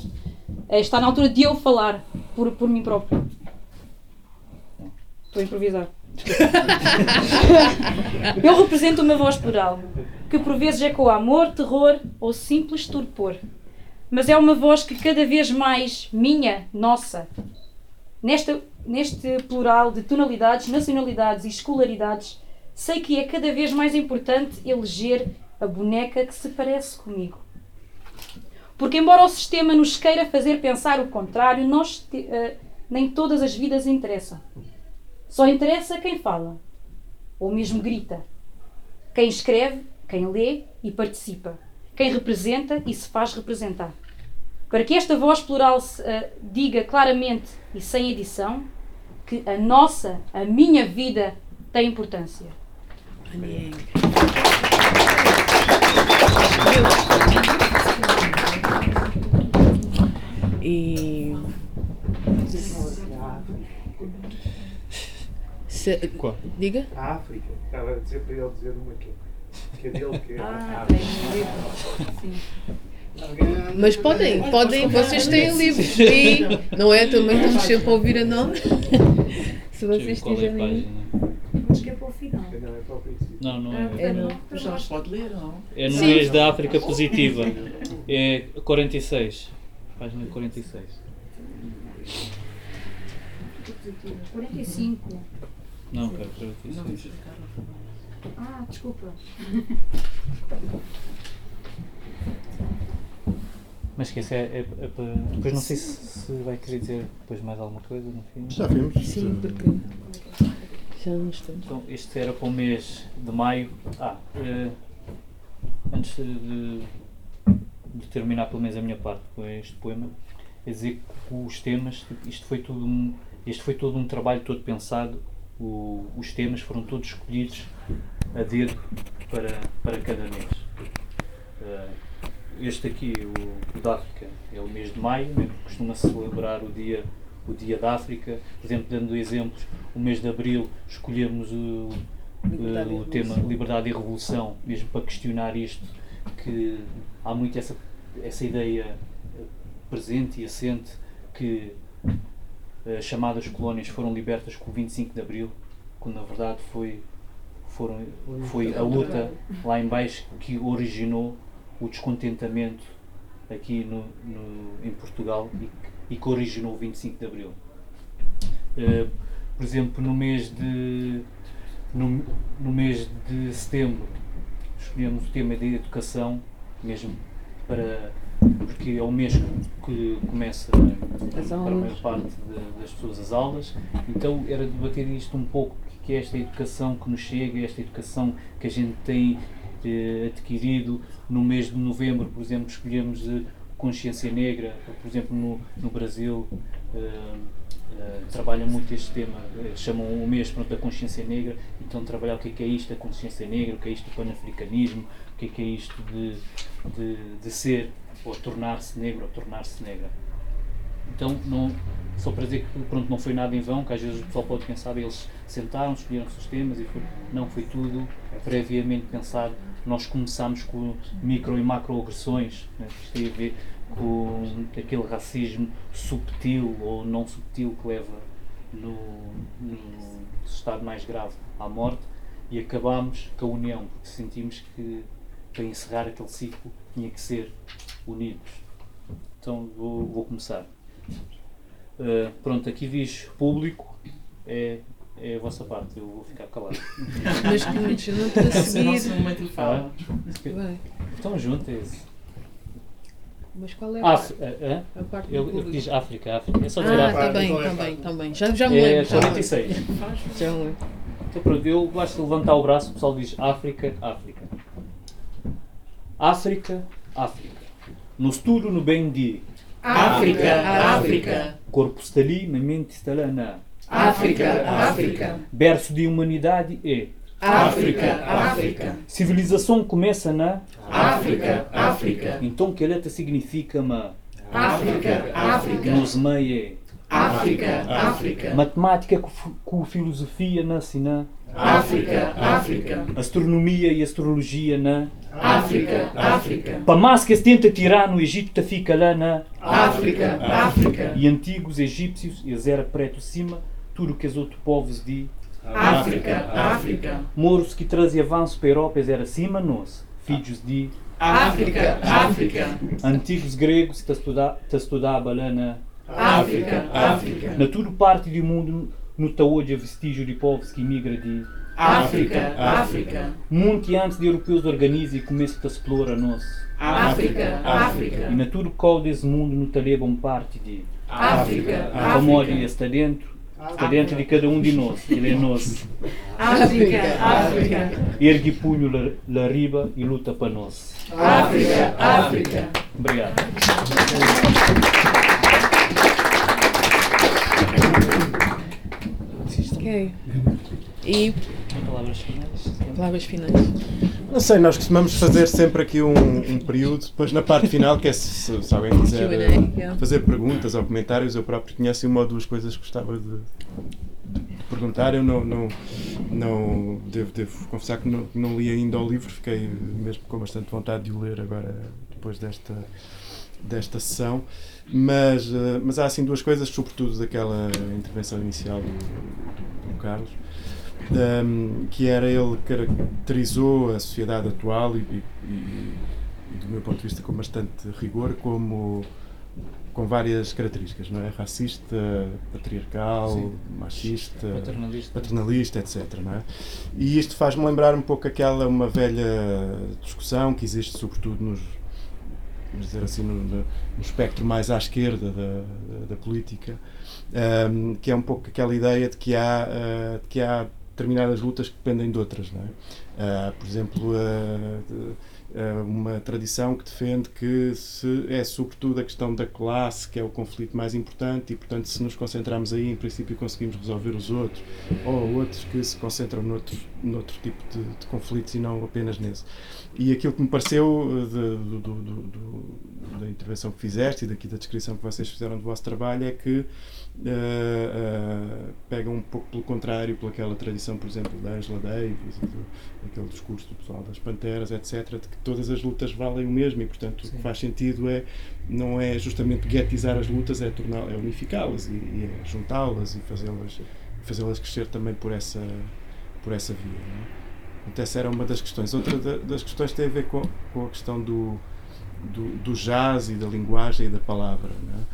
Ah, está na altura de eu falar por, por mim próprio. Estou a improvisar. eu represento uma voz plural, que por vezes ecoa amor, terror ou simples torpor. Mas é uma voz que cada vez mais minha, nossa, Nesta, neste plural de tonalidades, nacionalidades e escolaridades, sei que é cada vez mais importante eleger a boneca que se parece comigo. Porque, embora o sistema nos queira fazer pensar o contrário, nós, te- eh, nem todas as vidas interessam. Só interessa quem fala, ou mesmo grita. Quem escreve, quem lê e participa. Quem representa e se faz representar. Para que esta voz plural se, eh, diga claramente e sem edição que a nossa, a minha vida tem importância. E. Se, Qual? diga? A África. Estava a dizer para ele dizer uma que, que é dele, que é a tem África. Sim. Mas podem, podem, vocês têm livros. E não é? Também estamos sempre a ouvir a nome. Se vocês é tiverem. Acho que é para o final. Não, é para o princípio. Não, não é. É no. Jorge pode ler, não? É no mês da África Positiva. É 46. Página 46. 45. Não, Não, é Carlos. Ah, desculpa. Mas esquece, é, é, é para. Depois não sei se, se vai querer dizer depois mais alguma coisa no fim. Já vimos. Sim, porque já não estou. Então, este era para o mês de maio. Ah, eh, antes de, de terminar pelo menos a minha parte com este poema, é dizer que os temas, isto foi tudo um, este foi todo um trabalho todo pensado, o- os temas foram todos escolhidos a dedo para, para cada mês. Eh, este aqui, o, o da África, é o mês de maio, né? costuma-se celebrar o dia, o dia da África. Por exemplo, dando exemplos, o mês de abril escolhemos o, eh, o tema liberdade e revolução, mesmo para questionar isto, que há muito essa, essa ideia eh, presente e assente que as chamadas colónias foram libertas com o 25 de Abril, quando na verdade foi, foram, foi a luta lá em baixo que originou o descontentamento aqui no, no- em Portugal e, que- e que originou o 25 de Abril. Eh, por exemplo, no mês de no, no mês de setembro escolhemos o tema de educação, mesmo para porque é o mês que começa As para a maior parte de- das pessoas as aulas, então era debater isto um pouco, que é esta educação que nos chega, esta educação que a gente tem adquirido no mês de novembro, por exemplo, escolhemos eh, consciência negra, por exemplo, no, no Brasil trabalha muito este tema, eh, chamam o mês pronto, da consciência negra, então trabalhar o que é, que é isto da consciência negra, o que é isto do panafricanismo, o que é, que é isto de, de, de ser ou tornar-se negro ou tornar-se negra. Então, não, só para dizer que pronto, não foi nada em vão, que às vezes o pessoal pode pensar, eles sentaram, escolheram os temas e foi, não foi tudo previamente pensado. Nós começámos com micro e macroagressões, né? isto tem a ver com aquele racismo subtil ou não subtil que leva no, no estado mais grave à morte e acabámos com a união, porque sentimos que para encerrar aquele ciclo tinha que ser unidos. Então vou, vou começar. Uh, pronto, aqui diz público, é, é a vossa parte, eu vou ficar calado. Mas, mas não estou a é seguir. momento de fala. Vai. Então juntem-se. Mas qual é a, Af- ah, ah? a parte do Ele, ele diz África, África. É só dizer Ah, África. está bem, é está bem, está bem. Já, já me É lembro. já me lembro. 46. Já me lembro. Então pronto, eu basta levantar o braço, o pessoal diz África, África. África, África. No estudo no bem de África, África, corpo está ali, na mente está lá na. África, África, Berço de humanidade é. África, África, Civilização começa na. África, África, Então que letra significa ma? África, África, Nos meia é. África, África, Matemática com, fi- com filosofia nasce na. África, África, Astronomia e astrologia na. África, África, se tenta tirar no Egito fica lá na. África, África, E antigos egípcios, eles era preto cima, tudo que os outros povos de África, África, Moros que trazia avanço para a Europa eles era cima nós, filhos de África, África, antigos gregos que estudava lá na, África, África, na tudo parte do mundo no hoje vestígio de povos que migra de África, África, muito antes de europeus organizam e começam a explorar nós. África, África, E na tudo qual desse mundo tá levam parte de África, como olha África, está dentro, está dentro de cada um de nós, ele é nosso. África, África. Ergue punho lá, lá riba e luta para nós. África, África. Obrigado. Ok. E Palavras finais. palavras finais. Não sei, nós costumamos fazer sempre aqui um, um período, depois na parte final, que é se, se alguém quiser eh, fazer perguntas ou comentários, eu próprio conheço uma ou duas coisas que gostava de, de perguntar. Eu não, não, não devo, devo confessar que não, não li ainda o livro, fiquei mesmo com bastante vontade de o ler agora, depois desta, desta sessão. Mas, eh, mas há assim duas coisas, sobretudo daquela intervenção inicial do, do Carlos um, que era ele caracterizou a sociedade atual e, e- e- e, do meu ponto de vista com bastante rigor como com várias características, não é? Racista, patriarcal, Sim. machista, Paternalista. paternalista, etc. Não é? E isto faz-me lembrar um pouco aquela uma velha discussão que existe sobretudo nos vamos dizer assim no, no- espectro mais à esquerda da, da, política, ahm, que é um pouco aquela ideia de que há ah, de que há determinadas lutas que dependem de outras, não é? Ah, por exemplo, ah, de- uma tradição que defende que se é sobretudo a questão da classe que é o conflito mais importante e, portanto, se nos concentrarmos aí, em princípio conseguimos resolver os outros, ou outros que se concentram noutro, noutro tipo de, de conflitos e não apenas nesse. E aquilo que me pareceu eh, de- do- do- do- da intervenção que fizeste e daqui da descrição que vocês fizeram do vosso trabalho é que eh, eh, pegam um pouco pelo contrário, pelaquela tradição, por exemplo, da Angela Davis, do, daquele discurso do pessoal das Panteras, etc., de que todas as lutas valem o mesmo e, portanto, o que faz sentido é não é justamente guetizar as lutas, é, torná- é unificá-las e, e é juntá-las e fazê-las fazê-las crescer também por essa, por essa via. Não é? Portanto, essa era uma das questões. Outra da- das questões tem a ver com, com a questão do, do, do jazz e da linguagem e da palavra. Não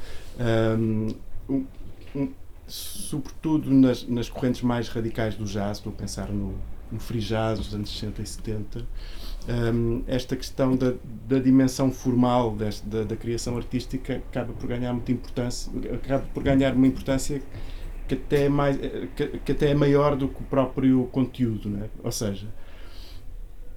é? Um- sobretudo nas, nas correntes mais radicais do jazz, estou a pensar no, no free jazz dos anos 60 e 70, ahm, esta questão da, da dimensão formal deste, da, da criação artística acaba por ganhar muita importância, acaba por ganhar uma importância que até é, mais, que, que até é maior do que o próprio conteúdo, não é? ou seja,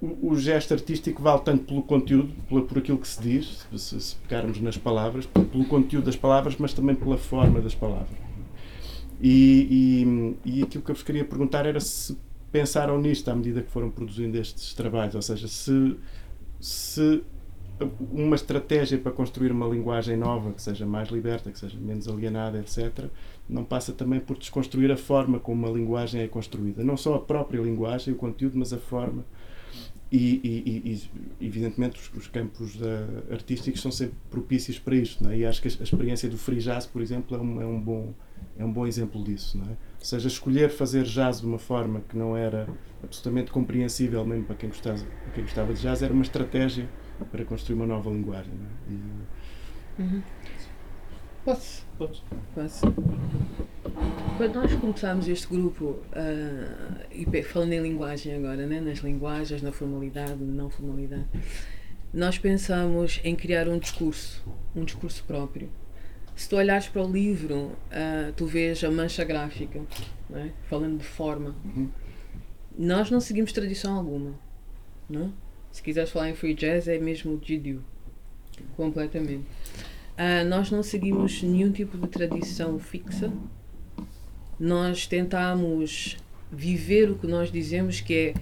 o, o gesto artístico vale tanto pelo conteúdo, pela, por aquilo que se diz, se, se pegarmos nas palavras, pelo conteúdo das palavras, mas também pela forma das palavras. E, e, e aquilo que eu vos queria perguntar era se pensaram nisto à medida que foram produzindo estes trabalhos, ou seja, se, se uma estratégia para construir uma linguagem nova, que seja mais liberta, que seja menos alienada, etc., não passa também por desconstruir a forma como uma linguagem é construída. Não só a própria linguagem, o conteúdo, mas a forma. E, e- e- evidentemente, os, os campos da- artísticos são sempre propícios para isto. É? E acho que a, a experiência do free jazz, por exemplo, é um, é um bom, é um bom exemplo disso. Não é? Ou seja, escolher fazer jazz de uma forma que não era absolutamente compreensível mesmo para quem gostava, para quem gostava de jazz era uma estratégia para construir uma nova linguagem. Não é? E- Posso? Podes. Posso. Quando nós começámos este grupo, ah, e falando em linguagem agora, né, nas linguagens, na formalidade, na não formalidade, nós pensamos em criar um discurso, um discurso próprio. Se tu olhares para o livro, ah, tu vês a mancha gráfica, é? falando de forma. Nós não seguimos tradição alguma. Não? é? Se quiseres falar em free jazz, é mesmo Didio. Completamente. Ah, nós não seguimos nenhum tipo de tradição fixa. Nós tentamos viver o que nós dizemos que é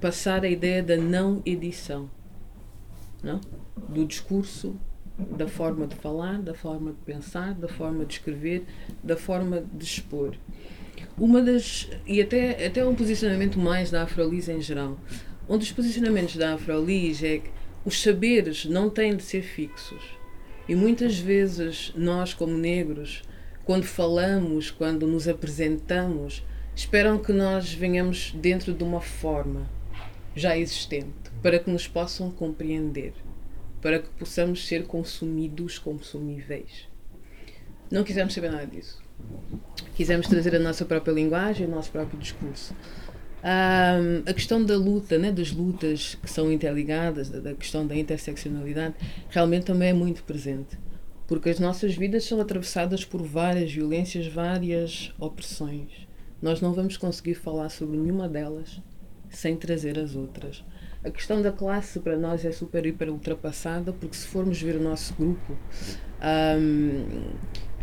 passar a ideia da não edição, não? Do discurso, da forma de falar, da forma de pensar, da forma de escrever, da forma de expor. Uma das e até até um posicionamento mais da Afrolis em geral. Um dos posicionamentos da Afrolis é que os saberes não têm de ser fixos. E muitas vezes nós, como negros, quando falamos, quando nos apresentamos, esperam que nós venhamos dentro de uma forma já existente, para que nos possam compreender, para que possamos ser consumidos, consumíveis. Não quisemos saber nada disso. Quisemos trazer a nossa própria linguagem, o nosso próprio discurso. Ahm, a questão da luta, né, das lutas que são interligadas, da, da questão da interseccionalidade, realmente também é muito presente. Porque as nossas vidas são atravessadas por várias violências, várias opressões. Nós não vamos conseguir falar sobre nenhuma delas sem trazer as outras. A questão da classe para nós é super, hiper ultrapassada, porque se formos ver o nosso grupo, ahm,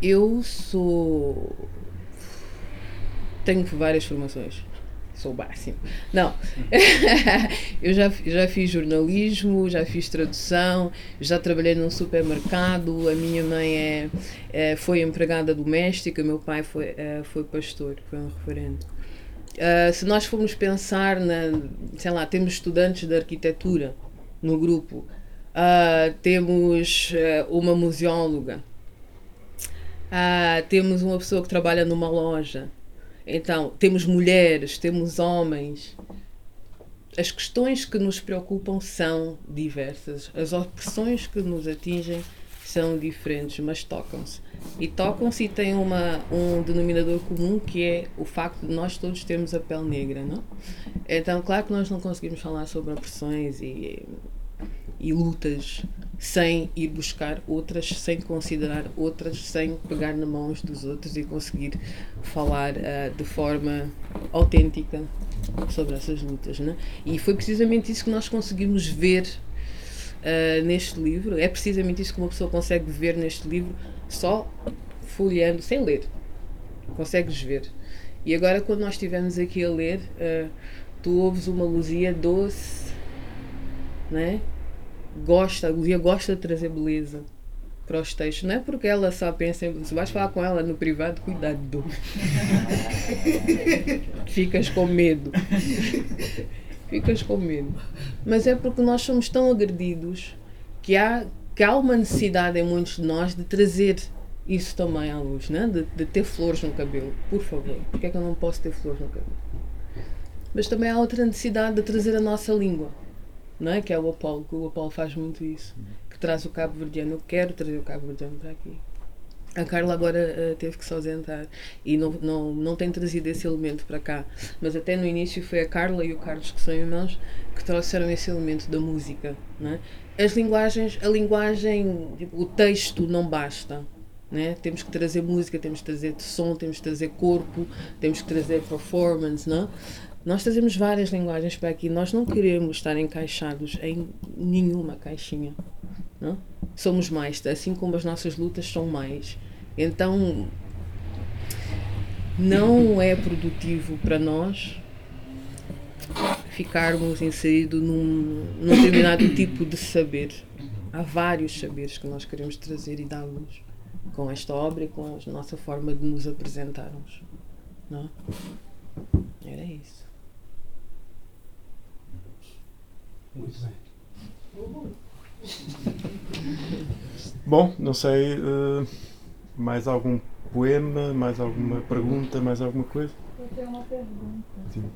eu sou. Tenho várias formações. Sou o máximo. Não. eu já, já fiz jornalismo, já fiz tradução, já trabalhei num supermercado. A minha mãe é, é, foi empregada doméstica, meu pai foi, é, foi pastor, foi um referente. Uh, se nós formos pensar na, sei lá, temos estudantes de arquitetura no grupo, uh, temos uh, uma museóloga, temos uma pessoa que trabalha numa loja, então temos mulheres, temos homens. As questões que nos preocupam são diversas, as opressões que nos atingem são diferentes, mas tocam-se. E tocam-se e têm uma, um denominador comum que é o facto de nós todos termos a pele negra, não? Então, claro que nós não conseguimos falar sobre opressões e, e lutas sem ir buscar outras, sem considerar outras, sem pegar na mão uns dos outros e conseguir falar uh, de forma autêntica sobre essas lutas. Né? E foi precisamente isso que nós conseguimos ver uh, neste livro. É precisamente isso que uma pessoa consegue ver neste livro só folheando, sem ler. Consegues ver. E agora, quando nós estivermos aqui a ler, uh, tu ouves uma Luzia doce, né? gosta, a Luzia gosta de trazer beleza para os textos. Não é porque ela só pensa em. Se vais falar com ela no privado, cuidado. Ficas com medo. Ficas com medo. Mas é porque nós somos tão agredidos que há, que há uma necessidade em muitos de nós de trazer isso também à luz, né? de, de ter flores no cabelo. Por favor, porque é que eu não posso ter flores no cabelo? Mas também há outra necessidade de trazer a nossa língua não é? Que é o Apolo, que o Apolo faz muito isso, que traz o cabo verdiano. Eu quero trazer o cabo verdiano para aqui. A Carla agora uh, teve que se ausentar e não, não, não tem trazido esse elemento para cá. Mas até no início foi a Carla e o Carlos, que são irmãos, que trouxeram esse elemento da música. Não é? As linguagens, a linguagem, tipo, o texto não basta. Né? Temos que trazer música, temos que trazer som, temos que trazer corpo, temos que trazer performance. Não? Nós trazemos várias linguagens para aqui. Nós não queremos estar encaixados em nenhuma caixinha. Não? Somos mais, assim como as nossas lutas são mais. Então, não é produtivo para nós ficarmos inseridos num, num determinado tipo de saber. Há vários saberes que nós queremos trazer e dar-nos com esta obra e com a nossa forma de nos apresentarmos. Não? Era isso. Muito bem. Bom, não sei. Uh, mais algum poema, mais alguma pergunta, mais alguma coisa? Eu tenho uma pergunta. Sim.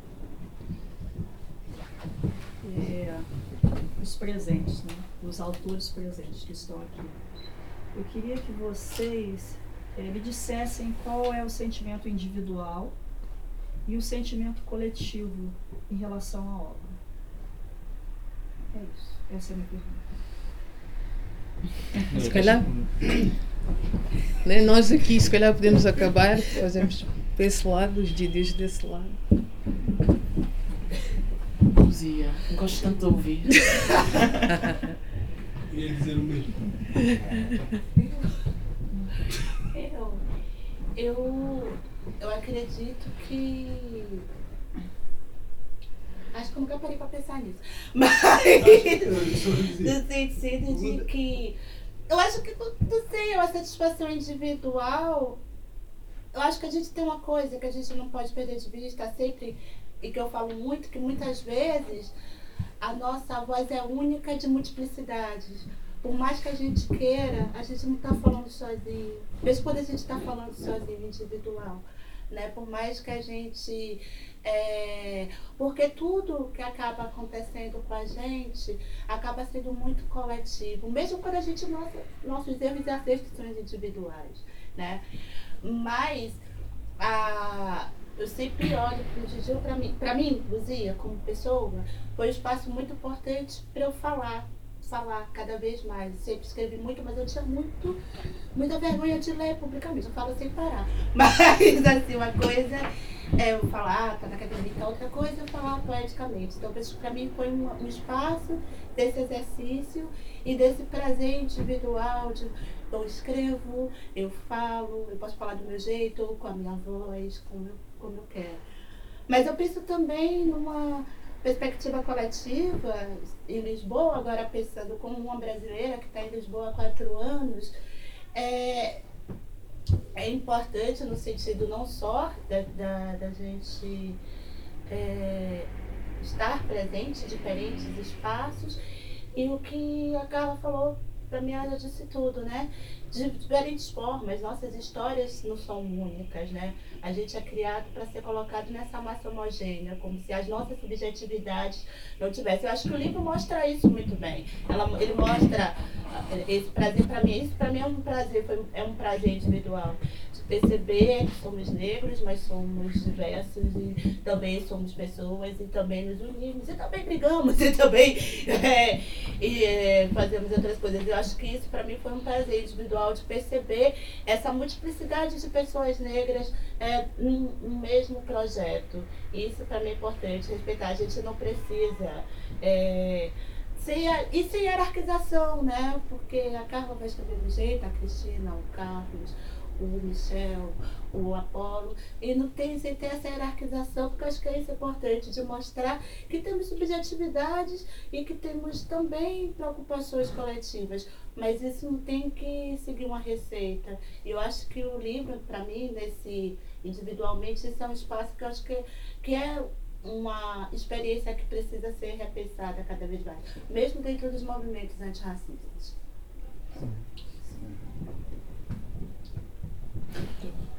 É, os presentes, né? os autores presentes que estão aqui. Eu queria que vocês é, me dissessem qual é o sentimento individual e o sentimento coletivo em relação à obra. É isso. Essa é a minha pergunta. Se calhar. né, nós aqui, se calhar, podemos acabar, fazemos desse lado, os dídios desse lado. Luzia, gosto tanto de ouvir. Queria dizer o mesmo. Eu, eu, eu acredito que Acho que eu nunca parei pra pensar nisso. Mas, no sentido de que. Eu acho que, não sei, a satisfação individual. Eu acho que a gente tem uma coisa que a gente não pode perder de vista sempre, e que eu falo muito, que muitas vezes a nossa voz é única de multiplicidades. Por mais que a gente queira, a gente não está falando sozinho. Mesmo quando a gente está falando sozinho, individual. Né? Por mais que a gente é, porque tudo que acaba acontecendo com a gente acaba sendo muito coletivo, mesmo quando a gente nossa, nossos erros e acertos são individuais, né? Mas a, eu sempre olho para o Gigi, para mim, para mim, Luzia, como pessoa, foi um espaço muito importante para eu falar, falar cada vez mais. Sempre escrevi muito, mas eu tinha muito, muita vergonha de ler publicamente. Eu falo sem parar. Mas, assim, uma coisa é eu falar, tá na academia, outra coisa é falar poeticamente. Então, para mim foi um, um, espaço desse exercício e desse prazer individual de eu escrevo, eu falo, eu posso falar do meu jeito, com a minha voz, como eu, como eu quero. Mas eu penso também numa perspectiva coletiva em Lisboa, agora pensando como uma brasileira que está em Lisboa há quatro anos, é, é importante no sentido não só da, da, da gente é, estar presente em diferentes espaços, e o que a Carla falou para mim ela disse tudo, né? De diferentes formas, nossas histórias não são únicas, né? A gente é criado para ser colocado nessa massa homogênea, como se as nossas subjetividades não tivessem. Eu acho que o livro mostra isso muito bem. Ela, ele mostra eh, esse prazer para mim, isso para mim é um prazer, foi, é um prazer individual perceber que somos negros, mas somos diversos e também somos pessoas e também nos unimos e também brigamos e também é, e, é, fazemos outras coisas. Eu acho que isso para mim foi um prazer individual de perceber essa multiplicidade de pessoas negras é, num, num mesmo projeto. Isso para mim é importante, respeitar. A gente não precisa. É, e sem hierarquização, né? Porque a Carla vai escrever do jeito, a Cristina, o Carlos, o Michel, o Apolo, e não tem sem ter essa hierarquização, porque acho que é isso importante, de mostrar que temos subjetividades e que temos também preocupações coletivas, mas isso não tem que seguir uma receita. Eu acho que o livro, para mim, nesse individualmente, esse é um espaço que eu acho que, que é uma experiência que precisa ser repensada cada vez mais, mesmo dentro dos movimentos antirracistas.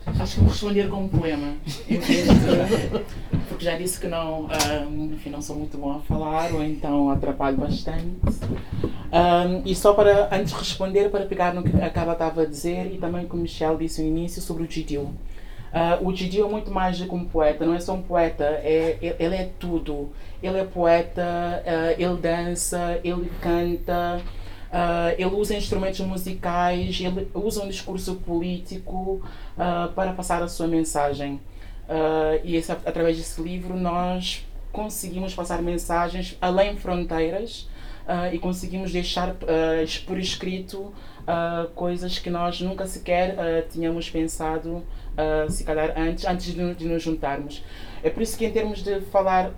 Acho que vou responder com um poema. Porque já disse que não, um, enfim, não sou muito bom a falar, ou então atrapalho bastante. Um, e só para, antes de responder, para pegar no que a Caba estava a dizer e também como o Michel disse no início sobre o Gidil. Uh, o Gidil é muito mais do que um poeta, não é só um poeta, é, ele é tudo. Ele é poeta, uh, ele dança, ele canta, Uh, ele usa instrumentos musicais, ele usa um discurso político uh, para passar a sua mensagem. Uh, e esse, através desse livro nós conseguimos passar mensagens além fronteiras e conseguimos deixar por escrito coisas que nós nunca sequer tínhamos pensado, se calhar antes, antes de, de nos juntarmos. É por isso que em termos de falar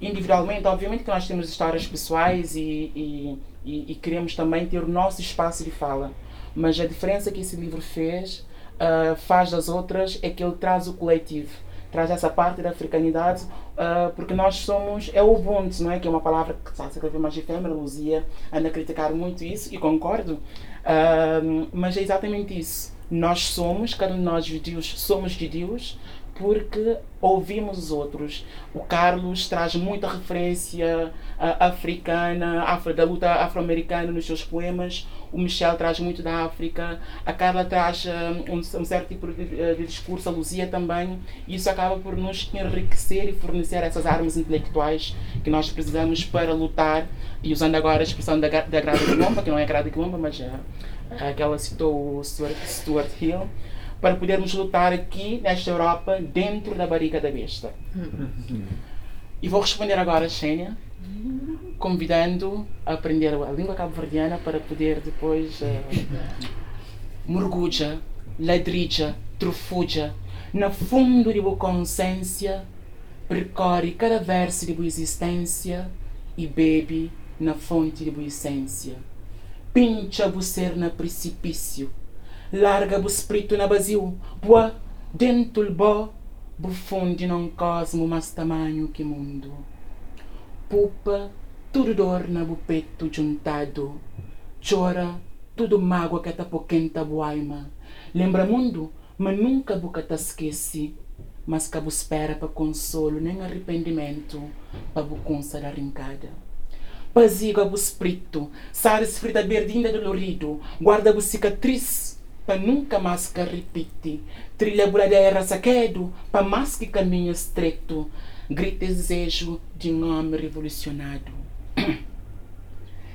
individualmente, obviamente que nós temos histórias pessoais e, e, e, e, queremos também ter o nosso espaço de fala. Mas a diferença que esse livro fez, uh, faz das outras, é que ele traz o coletivo, traz essa parte da africanidade, uh, porque nós somos, é o Ubuntu, não é? Que é uma palavra que está a ser mais efêmera, Luzia anda a criticar muito isso, e concordo, uh, mas é exatamente isso. Nós somos, cada um de nós judeus, somos de Deus, porque ouvimos os outros. O Carlos traz muita referência uh, africana, afro, da luta afro-americana nos seus poemas. O Michel traz muito da África. A Carla traz um, um, certo tipo de, de, discurso, a Luzia também. E isso acaba por nos enriquecer e fornecer essas armas intelectuais que nós precisamos para lutar. E usando agora a expressão da, da Grada Quilomba, que não é Grada Quilomba, mas uh, aquela citou o Stuart, Stuart Hill para podermos lutar aqui nesta Europa dentro da barriga da besta. E vou responder agora a Xênia, convidando a aprender a língua cabo-verdiana para poder depois uh, mergulha, ladrija, trufuja, na fundo de boa consciência, percorre cada verso de boa existência e bebe na fonte de boa essência. Pincha ser na precipício, larga o espírito na vazio, boa dentro do bo, bufunde num cosmo mais tamanho que mundo. Pupa, tudo dor na peito juntado, chora, tudo mágoa que tá poquenta boaima. Lembra mundo, mas nunca boca te esquece, mas cabo espera para consolo nem arrependimento, para bucunça da rincada. Paziga o espírito, sare-se frita berdinha dolorido, guarda o cicatriz, para nunca mais que repite. Trilha buradeira saquedo, para mais que caminho estreito. Grita desejo de um homem revolucionado.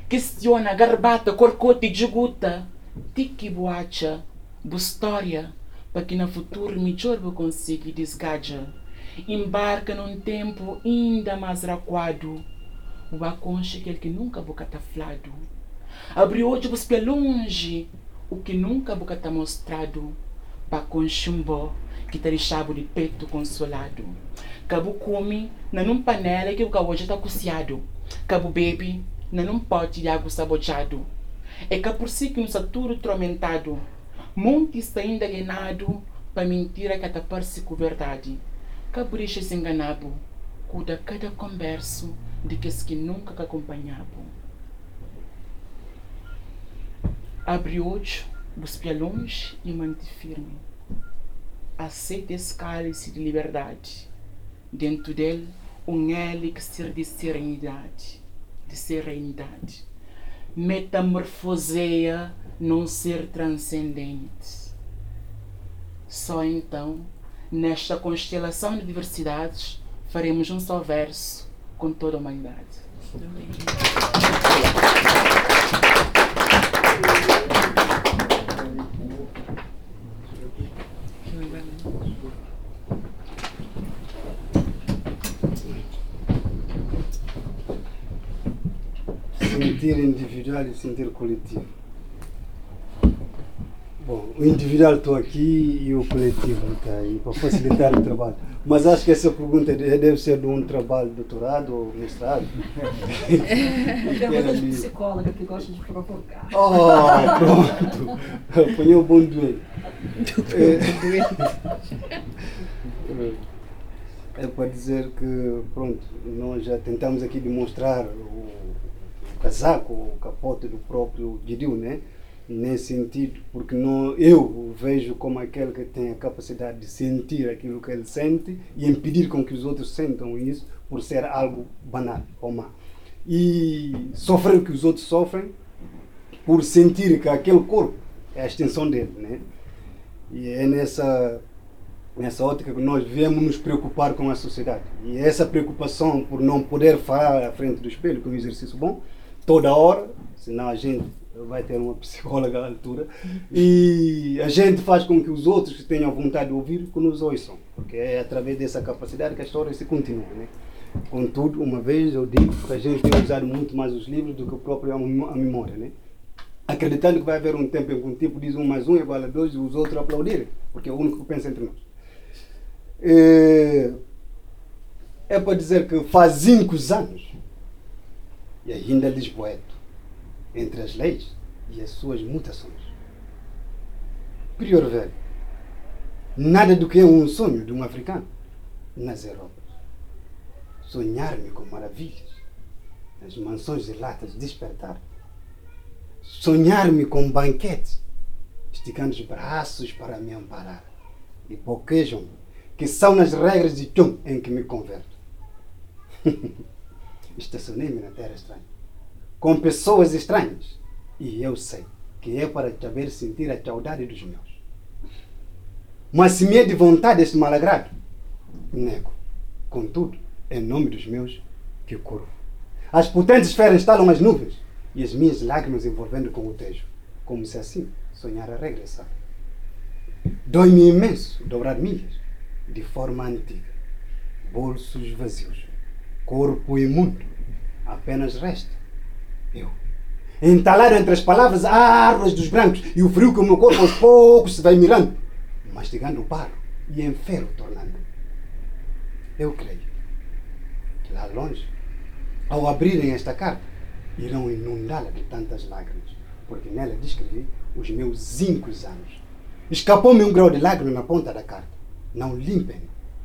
Questiona, garbata, corcote e juguta. Tiki boacha, história, para que no futuro melhor eu consiga desgaja. Embarca num tempo ainda mais raquado. O aconche aquele que nunca vou cataflado. Abriu hoje para longe, o que nunca boca está mostrado para com chumbo que está deixado de peito consolado. Cabo come na num panela que o já está cozinhado. Cabo bebe na num pote de água sabotado. É que por si que um saturo tormentado. Monte está alienado para mentira que está parece com verdade. Cabo deixa-se enganado. Cuida cada converso de que que nunca acompanhava. Abre olhos, busque longe e mantém firme. Aceite esse cálice de liberdade. Dentro dele, um elixir de serenidade, de serenidade. Metamorfoseia num ser transcendente. Só então, nesta constelação de diversidades, faremos um só verso com toda a humanidade. Sentir individual e sentir coletivo. Bom, o individual estou aqui e o coletivo está aí para facilitar o trabalho. Mas acho que essa pergunta deve ser de um trabalho de doutorado ou mestrado. Pergunta de psicóloga que gosta de provocar. Oh, pronto. Apanhou o bom doente. É, é para dizer que, pronto, nós já tentamos aqui demonstrar o casaco, o capote do próprio Didil, né? nesse sentido, porque não, eu o vejo como aquele que tem a capacidade de sentir aquilo que ele sente e impedir com que os outros sentam isso por ser algo banal ou má. E sofrer o que os outros sofrem por sentir que aquele corpo é a extensão dele. Né? E é nessa, nessa ótica que nós devemos nos preocupar com a sociedade. E essa preocupação por não poder falar à frente do espelho, que é um exercício bom, toda hora, senão a gente vai ter uma psicóloga à altura, e a gente faz com que os outros que tenham vontade de ouvir que nos ouçam, porque é através dessa capacidade que a história se continua. Né? Contudo, uma vez eu digo que a gente tem usado muito mais os livros do que o próprio a memória. Né? Acreditando que vai haver um tempo em que um tipo diz um mais um é igual a dois e os outros aplaudirem, porque é o único que pensa entre nós. É, é para dizer que faz cinco anos, e ainda Lisboeto, entre as leis e as suas mutações. Prior velho, nada do que é um sonho de um africano nas Europas. Sonhar-me com maravilhas, nas mansões de latas despertar. Sonhar-me com banquetes, esticando os braços para me amparar. E boquejam que são nas regras de Tchum em que me converto. Estacionei-me na terra estranha com pessoas estranhas. E eu sei que é para saber sentir a saudade dos meus. Mas se me é de vontade este malagrado, nego. Contudo, em nome dos meus, que curvo. As potentes esferas estalam as nuvens e as minhas lágrimas envolvendo com o tejo, como se assim sonhara regressar. Dói-me imenso dobrar milhas de forma antiga. Bolsos vazios, corpo imundo, apenas resta eu. Entalado entre as palavras árvores dos brancos e o frio que o meu corpo aos poucos se vai mirando, mastigando o paro e em ferro tornando. Eu creio que lá longe, ao abrirem esta carta, irão inundá-la de tantas lágrimas, porque nela descrevi os meus cinco anos. Escapou-me um grau de lágrima na ponta da carta. Não limpem,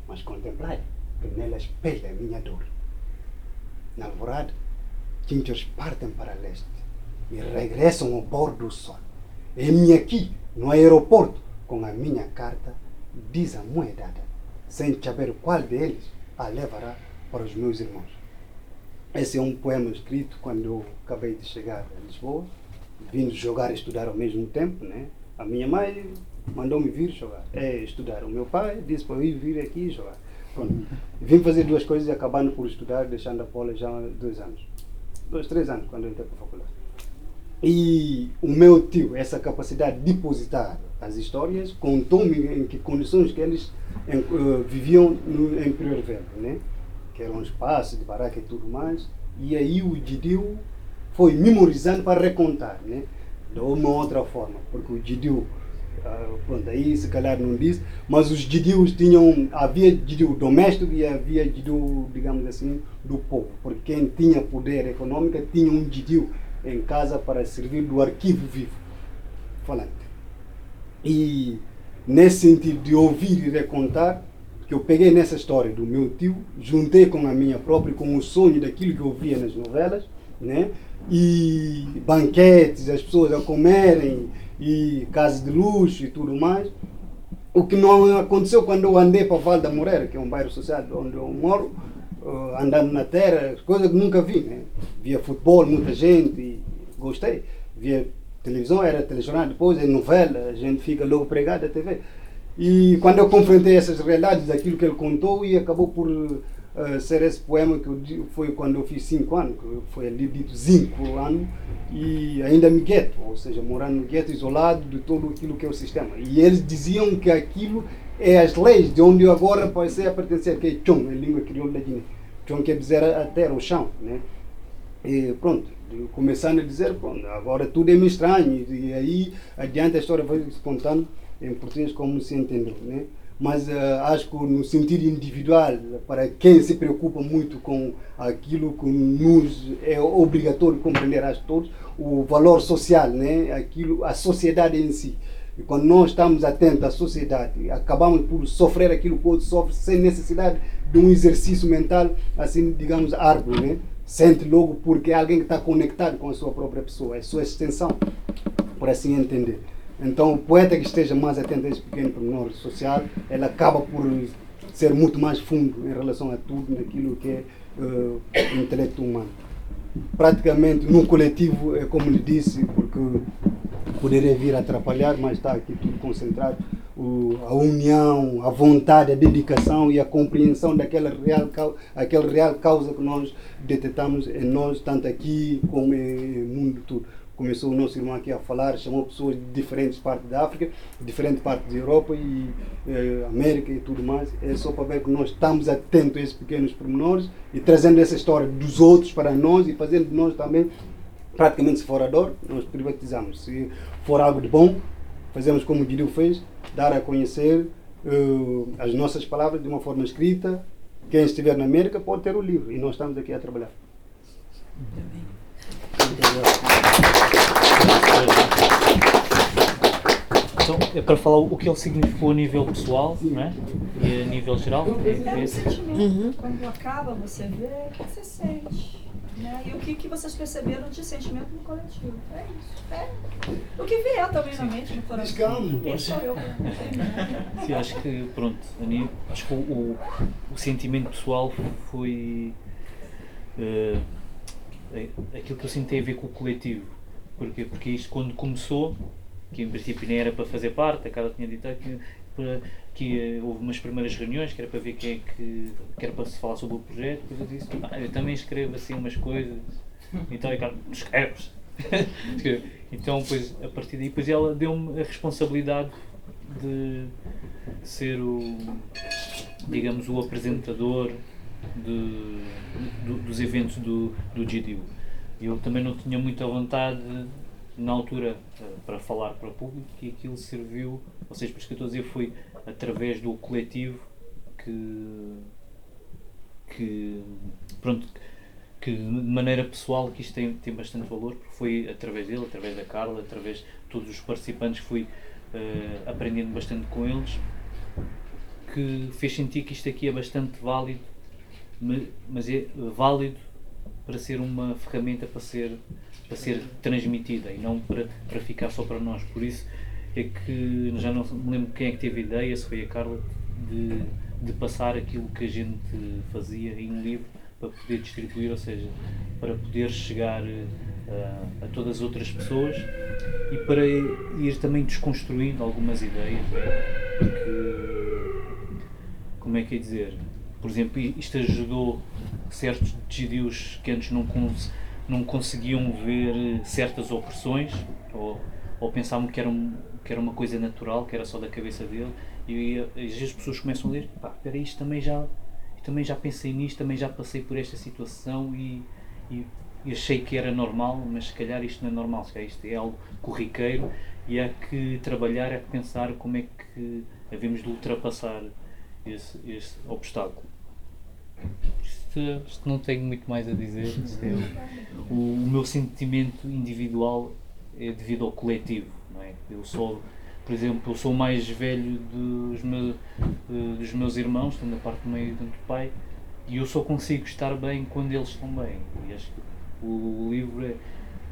mas contemplai, que nela espelha a minha dor. Na alvorada, Quinchos partem para leste e regressam ao pôr do sol. E-me aqui, no aeroporto, com a minha carta desamoedada, sem saber qual deles a levará para os meus irmãos. Esse é um poema escrito quando eu acabei de chegar a Lisboa, vindo jogar e estudar ao mesmo tempo. Né? A minha mãe mandou-me vir jogar, é, estudar. O meu pai disse para eu ir vir aqui jogar. Vim fazer duas coisas e acabando por estudar, deixando a Paula já há dois anos dois, três anos, quando eu entrei para a faculdade. E o meu tio, essa capacidade de depositar as histórias, contou-me em que condições que eles em, uh, viviam no, em Prior Velho, né? que era um espaço de baraca e tudo mais. E aí o Didil foi memorizando para recontar, né? de uma outra forma, porque o Didil pronto, aí se calhar não diz, mas os Didius tinham, havia Didiu doméstico e havia Didiu, digamos assim, do povo, porque quem tinha poder econômico tinha um Didiu em casa para servir do arquivo vivo, falante. E nesse sentido de ouvir e recontar, que eu peguei nessa história do meu tio, juntei com a minha própria, com o sonho daquilo que eu via nas novelas, né? e banquetes, as pessoas a comerem, e casas de luxo e tudo mais. O que não aconteceu quando eu andei para Val da Moreira, que é um bairro social onde eu moro, uh, andando na terra, coisas que nunca vi. Né? Via futebol, muita gente, e gostei. Via televisão, era telejornal, depois é novela, a gente fica logo pregado à TV. E quando eu confrontei essas realidades daquilo que ele contou, e acabou por uh, ser esse poema que eu, foi quando eu fiz cinco anos, que foi ali dito cinco anos, e ainda me gueto, ou seja, morando no gueto, isolado de todo aquilo que é o sistema. E eles diziam que aquilo é as leis de onde eu agora passei a pertencer, que é Chong, a língua crioula da Guiné. Chong quer dizer a terra, o chão, né? E pronto, começando a dizer, pronto, agora tudo é me estranho, e aí adiante a história vai se contando em português como se entendeu, né? Mas uh, acho que no sentido individual, para quem se preocupa muito com aquilo que nos é obrigatório compreender a todos, o valor social, né? aquilo, a sociedade em si. E quando nós estamos atentos à sociedade, acabamos por sofrer aquilo que o outro sofre sem necessidade de um exercício mental, assim, digamos, árduo. Né? Sente logo porque é alguém que está conectado com a sua própria pessoa, é sua extensão, por assim entender. Então, o poeta que esteja mais atento a esse pequeno pormenor social, ele acaba por ser muito mais fundo em relação a tudo naquilo que é uh, o intelecto humano. Praticamente, no coletivo, é como lhe disse, porque poderia vir a atrapalhar, mas está aqui tudo concentrado. O, a união, a vontade, a dedicação e a compreensão daquela real, aquela real causa que nós detectamos em nós, tanto aqui como no mundo todo começou o nosso irmão aqui a falar, chamou pessoas de diferentes partes da África, diferentes partes da Europa e eh, América e tudo mais. É só para ver que nós estamos atentos a esses pequenos pormenores e trazendo essa história dos outros para nós e fazendo de nós também, praticamente se for a dor, nós privatizamos. Se for algo de bom, fazemos como o Guido fez, dar a conhecer uh, as nossas palavras de uma forma escrita. Quem estiver na América pode ter o livro e nós estamos aqui a trabalhar. Então, é para falar o que ele significou a nível pessoal não é? e a nível geral. É o sentimento. Uhum. Quando acaba, você vê o que você sente. Né? E o que, que vocês perceberam de sentimento no coletivo. É isso. É. O que vier também na mente, no coração. Quem sou eu? Sim, acho que, pronto, acho que o, o, o sentimento pessoal foi. Uh, aquilo que eu sinto tem a ver com o coletivo. Porquê? Porque isto quando começou, que em princípio nem era para fazer parte, a Carla tinha dito que, que houve umas primeiras reuniões que era para ver quem é que, que era para se falar sobre o projeto, depois eu disse, ah, eu também escrevo assim umas coisas. Então a Carla, escreves. então depois, a partir daí depois ela deu-me a responsabilidade de ser o digamos o apresentador de, do, dos eventos do, do GDU. Eu também não tinha muita vontade na altura eh, para falar para o público e aquilo serviu, ou seja, por isso que eu estou a dizer, foi através do coletivo que, que pronto, que de maneira pessoal que isto tem, tem bastante valor, porque foi através dele, através da Carla, através de todos os participantes fui uh, aprendendo bastante com eles, que fez sentir que isto aqui é bastante válido mas é válido para ser uma ferramenta para ser, para ser transmitida e não para, para ficar só para nós. Por isso é que já não me lembro quem é que teve a ideia, se foi a Carla, de, de passar aquilo que a gente fazia em um livro para poder distribuir, ou seja, para poder chegar a, a todas as outras pessoas e para ir também desconstruindo algumas ideias. Né? Porque, como é que é dizer? Por exemplo, isto ajudou certos desvios que antes não, cons não conseguiam ver certas opressões ou, ou pensavam que era, um, que era uma coisa natural, que era só da cabeça dele. E, e às vezes as pessoas começam a ler: pá, espera, isto também já, também já pensei nisto, também já passei por esta situação e, e, e, achei que era normal, mas se calhar isto não é normal, se calhar isto é algo corriqueiro e há que trabalhar, há que pensar como é que havemos de ultrapassar esse, esse obstáculo. Isto, isto, não tenho muito mais a dizer. É, o, o, meu sentimento individual é devido ao coletivo. Não é? Eu sou, por exemplo, eu sou o mais velho dos meus, dos meus irmãos, tanto da parte do meio tanto do pai, e eu só consigo estar bem quando eles estão bem. E acho que O, o livro é,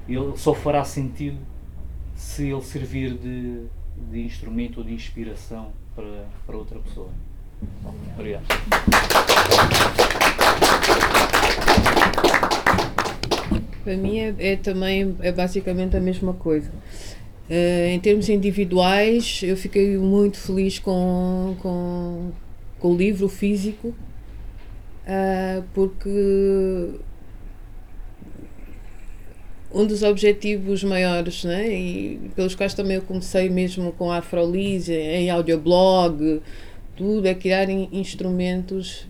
ele só fará sentido se ele servir de, de instrumento ou de inspiração para, para outra pessoa. Obrigado. Para mim é, é também é basicamente a mesma coisa. Uh, em termos individuais, eu fiquei muito feliz com, com, com o livro físico, uh, porque um dos objetivos maiores, né, e pelos quais também eu comecei mesmo com a Afrolise, em audioblog, tudo, é criar instrumentos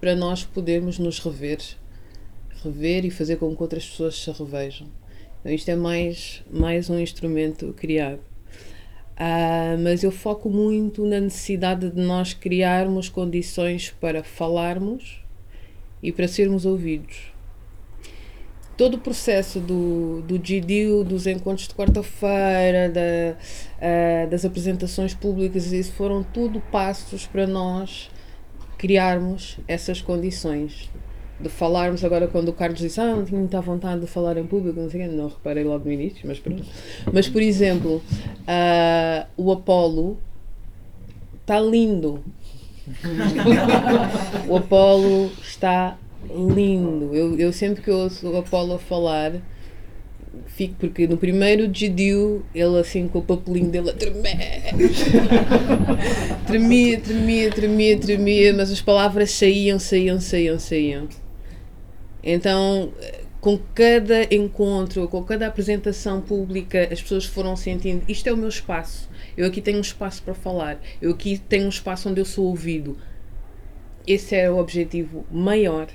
para nós podermos nos rever, rever e fazer com que outras pessoas se revejam. Então isto é mais, mais um instrumento criado. Uh, mas eu foco muito na necessidade de nós criarmos condições para falarmos e para sermos ouvidos. Todo o processo do, do GDU, dos encontros de quarta-feira, da, uh, das apresentações públicas, isso foram tudo passos para nós criarmos essas condições de falarmos agora quando o Carlos disse ah, não tinha muita vontade de falar em público, não sei não reparei logo no início, mas pronto. Mas, por exemplo, uh, o Apolo está lindo. o Apolo está lindo. Eu, eu sempre que ouço o Apolo a falar, fico, porque no primeiro GDU, ele assim com o papelinho dele a tremer. tremia, tremia, tremia, tremia, mas as palavras saíam, saíam, saíam, saíam. Então, com cada encontro, com cada apresentação pública, as pessoas foram sentindo: isto é o meu espaço. Eu aqui tenho um espaço para falar. Eu aqui tenho um espaço onde eu sou ouvido. Esse é o objetivo maior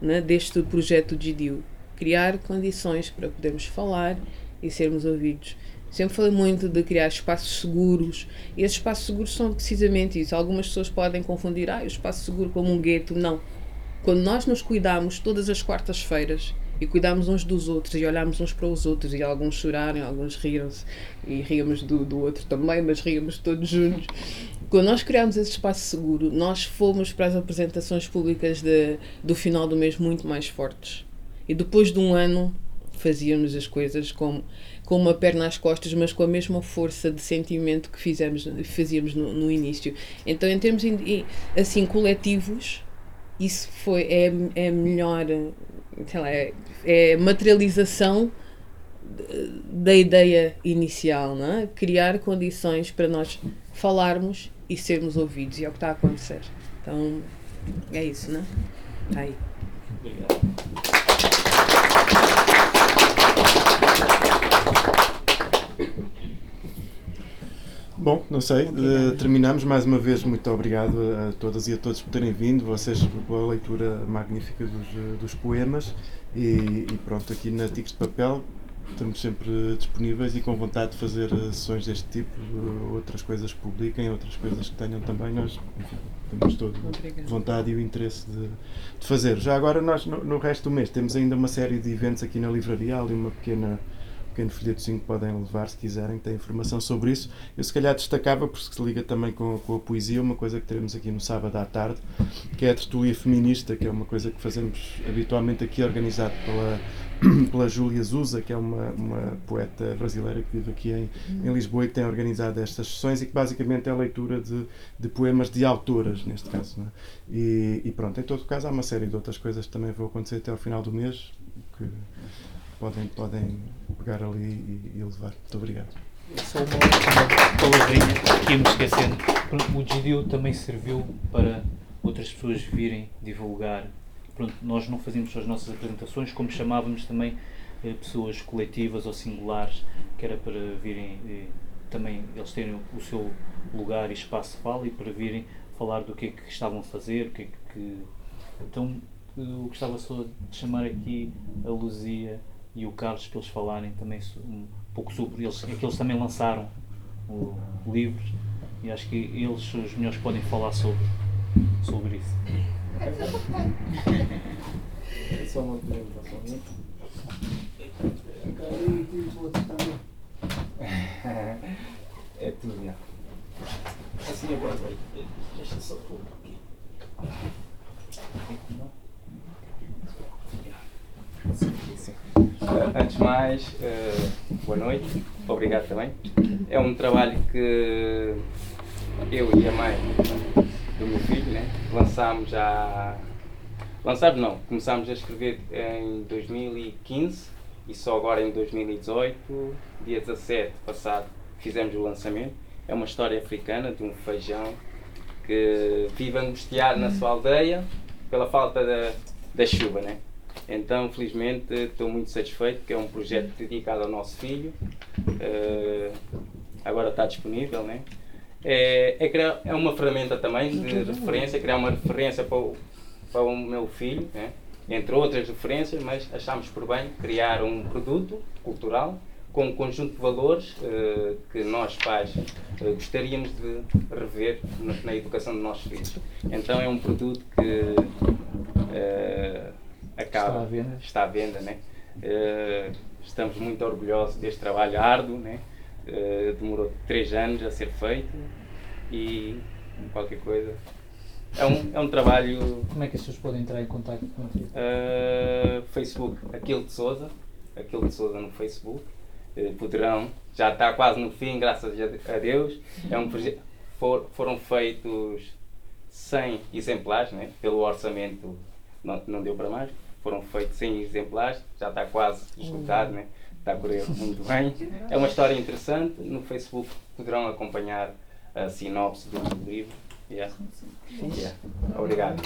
né, deste projeto de DIU. Criar condições para podermos falar e sermos ouvidos. Sempre falei muito de criar espaços seguros e esses espaços seguros são precisamente isso. Algumas pessoas podem confundir ah, o espaço seguro como um gueto. Não quando nós nos cuidamos todas as quartas-feiras e cuidamos uns dos outros e olhamos uns para os outros e alguns choraram, alguns riram-se e ríamos do, do outro também, mas ríamos todos juntos. Quando nós criamos esse espaço seguro, nós fomos para as apresentações públicas de, do final do mês muito mais fortes. E depois de um ano fazíamos as coisas com, com uma perna às costas, mas com a mesma força de sentimento que fizemos, fazíamos no, no início. Então, em termos assim coletivos, isso foi é, é melhor sei lá, é, é materialização da ideia inicial, não é? criar condições para nós falarmos e sermos ouvidos, e é o que está a acontecer. Então, é isso, não é? Está aí. Obrigado. Bom, não sei, uh, terminamos mais uma vez. Muito obrigado a todas e a todos por terem vindo, vocês pela leitura magnífica dos, eh, dos poemas. E, e, pronto, aqui na Tigres de Papel estamos sempre disponíveis e com vontade de fazer eh, sessões deste tipo, outras coisas que publiquem, outras coisas que tenham também. Nós enfim, temos todo vontade e o interesse de, de, fazer. Já agora, nós no, no resto do mês temos ainda uma série de eventos aqui na livraria, ali uma pequena pequeno folhetozinho que podem levar se quiserem, tem informação sobre isso. Eu se calhar destacava, porque se liga também com, com a poesia, uma coisa que teremos aqui no sábado à tarde, que é a tertúlia feminista, que é uma coisa que fazemos habitualmente aqui, organizado pela, pela Júlia Zusa, que é uma, uma poeta brasileira que vive aqui em, em Lisboa e que tem organizado estas sessões e que basicamente é a leitura de, de poemas de autoras, neste caso. É? E, e, pronto, em todo caso há uma série de outras coisas que também vão acontecer até ao final do mês, que podem, podem pegar ali e, e levar. Muito obrigado. Só uma, uma palavrinha que íamos esquecendo. O GDU também serviu para outras pessoas virem divulgar. Pronto, nós não fazíamos só as nossas apresentações, como chamávamos também eh, pessoas coletivas ou singulares, que era para virem eh, também eles terem o seu lugar e espaço de fala e para virem falar do que é que estavam a fazer, o que é que. Então, eu gostava só de chamar aqui a Luzia e o Carlos para eles falarem também um pouco sobre eles, é que eles também lançaram o, livros e acho que eles os melhores podem falar sobre, sobre isso. É só uma apresentação, É tudo, já. Assim agora, deixa só pôr aqui. Aqui não. Assim. mais, uh, boa noite, obrigado também. É um trabalho que eu e a mãe do meu filho né, lançámos já. Lançámos não, começámos a escrever em 2015 e só agora em 2018, dia 17 passado, fizemos o lançamento. É uma história africana de um feijão que vive angustiado na sua aldeia pela falta da, da chuva, né? Então, felizmente, estou muito satisfeito que é um projeto dedicado ao nosso filho. Uh, agora está disponível, né? É, é, criar, é uma ferramenta também de referência, criar uma referência para o, para o meu filho, né? entre outras referências, mas achámos por bem criar um produto cultural com um conjunto de valores uh, que nós pais uh, gostaríamos de rever na, na, educação dos nossos filhos. Então é um produto que uh, acaba, está à venda, está à venda né? estamos muito orgulhosos deste trabalho árduo, né? demorou três anos a ser feito e qualquer coisa é um, é um trabalho. Como é que as pessoas podem entrar em contato contigo? Uh, Facebook, Aquilo de Souza, Aquilo de Souza no Facebook. Uh, poderão, já está quase no fim, graças a Deus. É um projeto. For, foram feitos 100 exemplares, né? pelo orçamento não, não deu para mais. Foram feitos 100 exemplares, já está quase esgotado, né? está a correr muito bem. É uma história interessante. No Facebook poderão acompanhar a sinopse do livro Yeah. Yeah. Obrigado.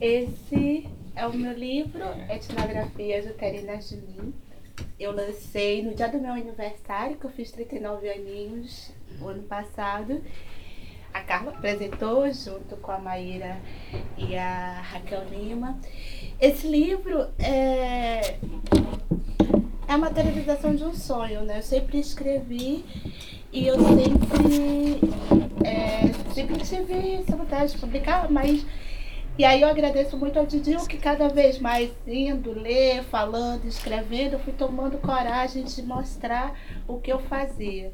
Esse é o meu livro, Etnografias Uterinas de mim. Eu lancei no dia do meu aniversário, que eu fiz 39 aninhos o ano passado. A Carla apresentou junto com a Maíra e a Raquel Lima. Esse livro é é a materialização de um sonho, né? Eu sempre escrevi e eu sempre, é, sempre tive essa vontade de publicar, mas. E aí eu agradeço muito ao Didinho que cada vez mais indo, ler, falando, escrevendo, eu fui tomando coragem de mostrar o que eu fazia.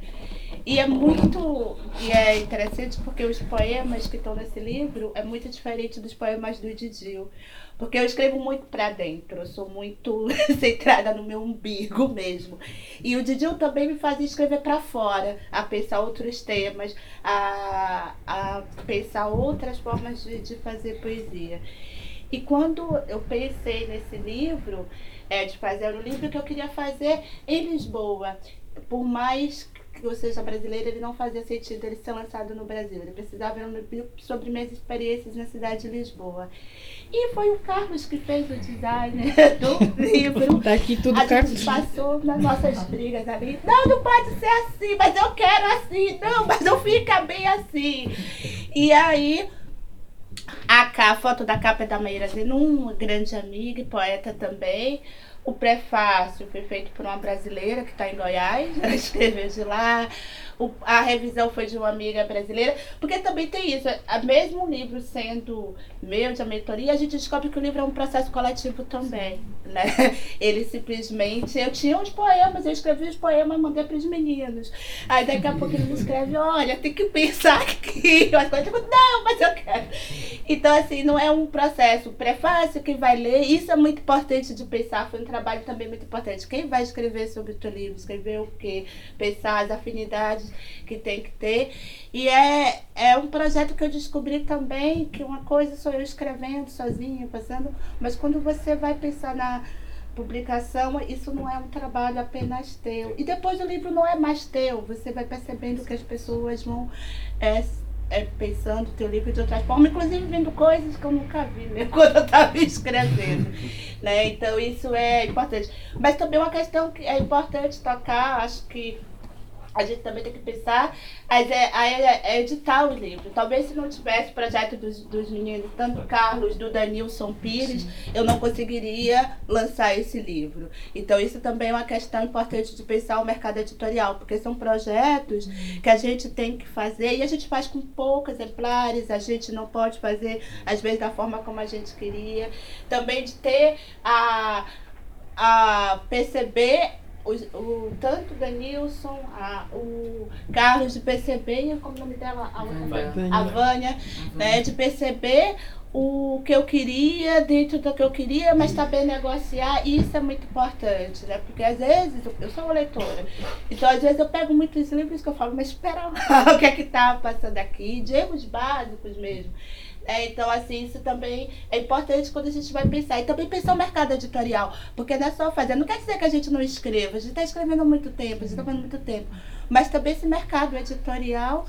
E é muito e é interessante porque os poemas que estão nesse livro é muito diferente dos poemas do Didinho. Porque eu escrevo muito para dentro, eu sou muito centrada no meu umbigo mesmo. E o Didil também me fazia escrever para fora, a pensar outros temas, a, a pensar outras formas de, de fazer poesia. E quando eu pensei nesse livro, é, de fazer o livro que eu queria fazer em Lisboa, por mais que eu seja brasileira, ele não fazia sentido ele ser lançado no Brasil. Ele precisava sobre minhas experiências na cidade de Lisboa. E foi o Carlos que fez o design do livro. Tá aqui tudo, A Carlos. gente passou nas nossas brigas ali. Não, não pode ser assim, mas eu quero assim. Não, mas não fica bem assim. E aí, a, a foto da capa é da Maíra Zenum, uma grande amiga e poeta também. O prefácio foi feito por uma brasileira que está em Goiás, ela escreveu de lá. O, a revisão foi de uma amiga brasileira, porque também tem isso, a, mesmo o livro sendo meu, de mentoria, a gente descobre que o livro é um processo coletivo também, né? Ele simplesmente, eu tinha uns poemas, eu escrevi os poemas e mandei para os meninos. Aí daqui a pouco ele escreve, olha, tem que pensar aqui, coisas, tipo, não, mas eu quero. Então, assim, não é um processo, prefácio que vai ler, isso é muito importante de pensar, foi um trabalho também muito importante. Quem vai escrever sobre o teu livro, escrever o quê? Pensar as afinidades que tem que ter. E é, é um projeto que eu descobri também que uma coisa sou eu escrevendo sozinha, fazendo, mas quando você vai pensar na publicação, isso não é um trabalho apenas teu. E depois o livro não é mais teu, você vai percebendo que as pessoas vão é, é, pensando o teu livro de outras formas, inclusive vendo coisas que eu nunca vi, né, quando eu estava escrevendo. né? Então isso é importante. Mas também uma questão que é importante tocar, acho que a gente também tem que pensar a, a, a editar os livros. Talvez se não tivesse o projeto dos, dos meninos, tanto Carlos, do Danilson Pires, eu não conseguiria lançar esse livro. Então isso também é uma questão importante de pensar o mercado editorial, porque são projetos que a gente tem que fazer e a gente faz com poucos exemplares, a gente não pode fazer, às vezes, da forma como a gente queria. Também de ter a, a perceber os- o, tanto o Danilson, a, o Carlos de perceber, como o nome dela? A, outra- Vânia. a Vânia, né, de perceber o que eu queria dentro do que eu queria, mas saber negociar, isso é muito importante, né? Porque às vezes, eu- eu sou uma leitora, então às vezes eu pego muitos livros que eu falo, mas espera lá, o que é que tá passando aqui, de erros básicos mesmo. É, então, assim, isso também é importante quando a gente vai pensar. E também pensar o mercado editorial. Porque não é só fazer. Não quer dizer que a gente não escreva. A gente está escrevendo há muito tempo, a gente está fazendo muito tempo. Mas também esse mercado editorial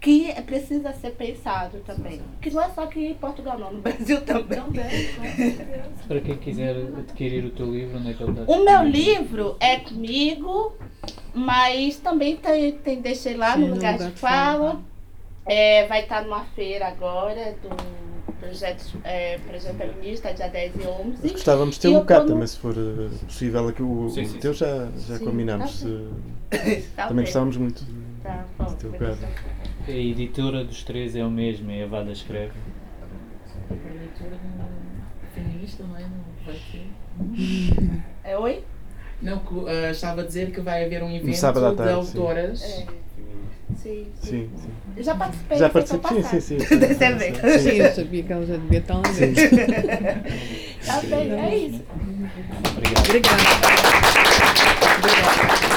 que precisa ser pensado também. Que não é só aqui em Portugal, não. No Brasil também. Para quem quiser adquirir o teu livro, onde é que ele está? O meu livro é comigo, mas também tem, tem deixei lá no Sim, no lugar lugar de de fala. É, vai estar numa feira agora do projeto, é, projeto feminista, dia 10 e 11. Nós gostávamos de ter E um bocado também, se for eh, possível. Aqui o, Sim, o sim, teu já, já Sim, combinamos. tá se- Tá também bem. gostávamos muito de, Tá, bom, de ter o vou bocado. deixar. A editora dos três é o mesmo, é a Vada Escreve. A no- feminista, não é? Não vai ter. É, oi? Não, ah, estava a dizer que vai haver um evento sábado à de autoras. É. Sim, sim. Sim, sim. Eu já participei. Já participei, sim, sim, sim. Desse evento. Sim, eu sabia que ela já devia estar lá dentro. Tá bem, é isso. Obrigado. Obrigada. Obrigada.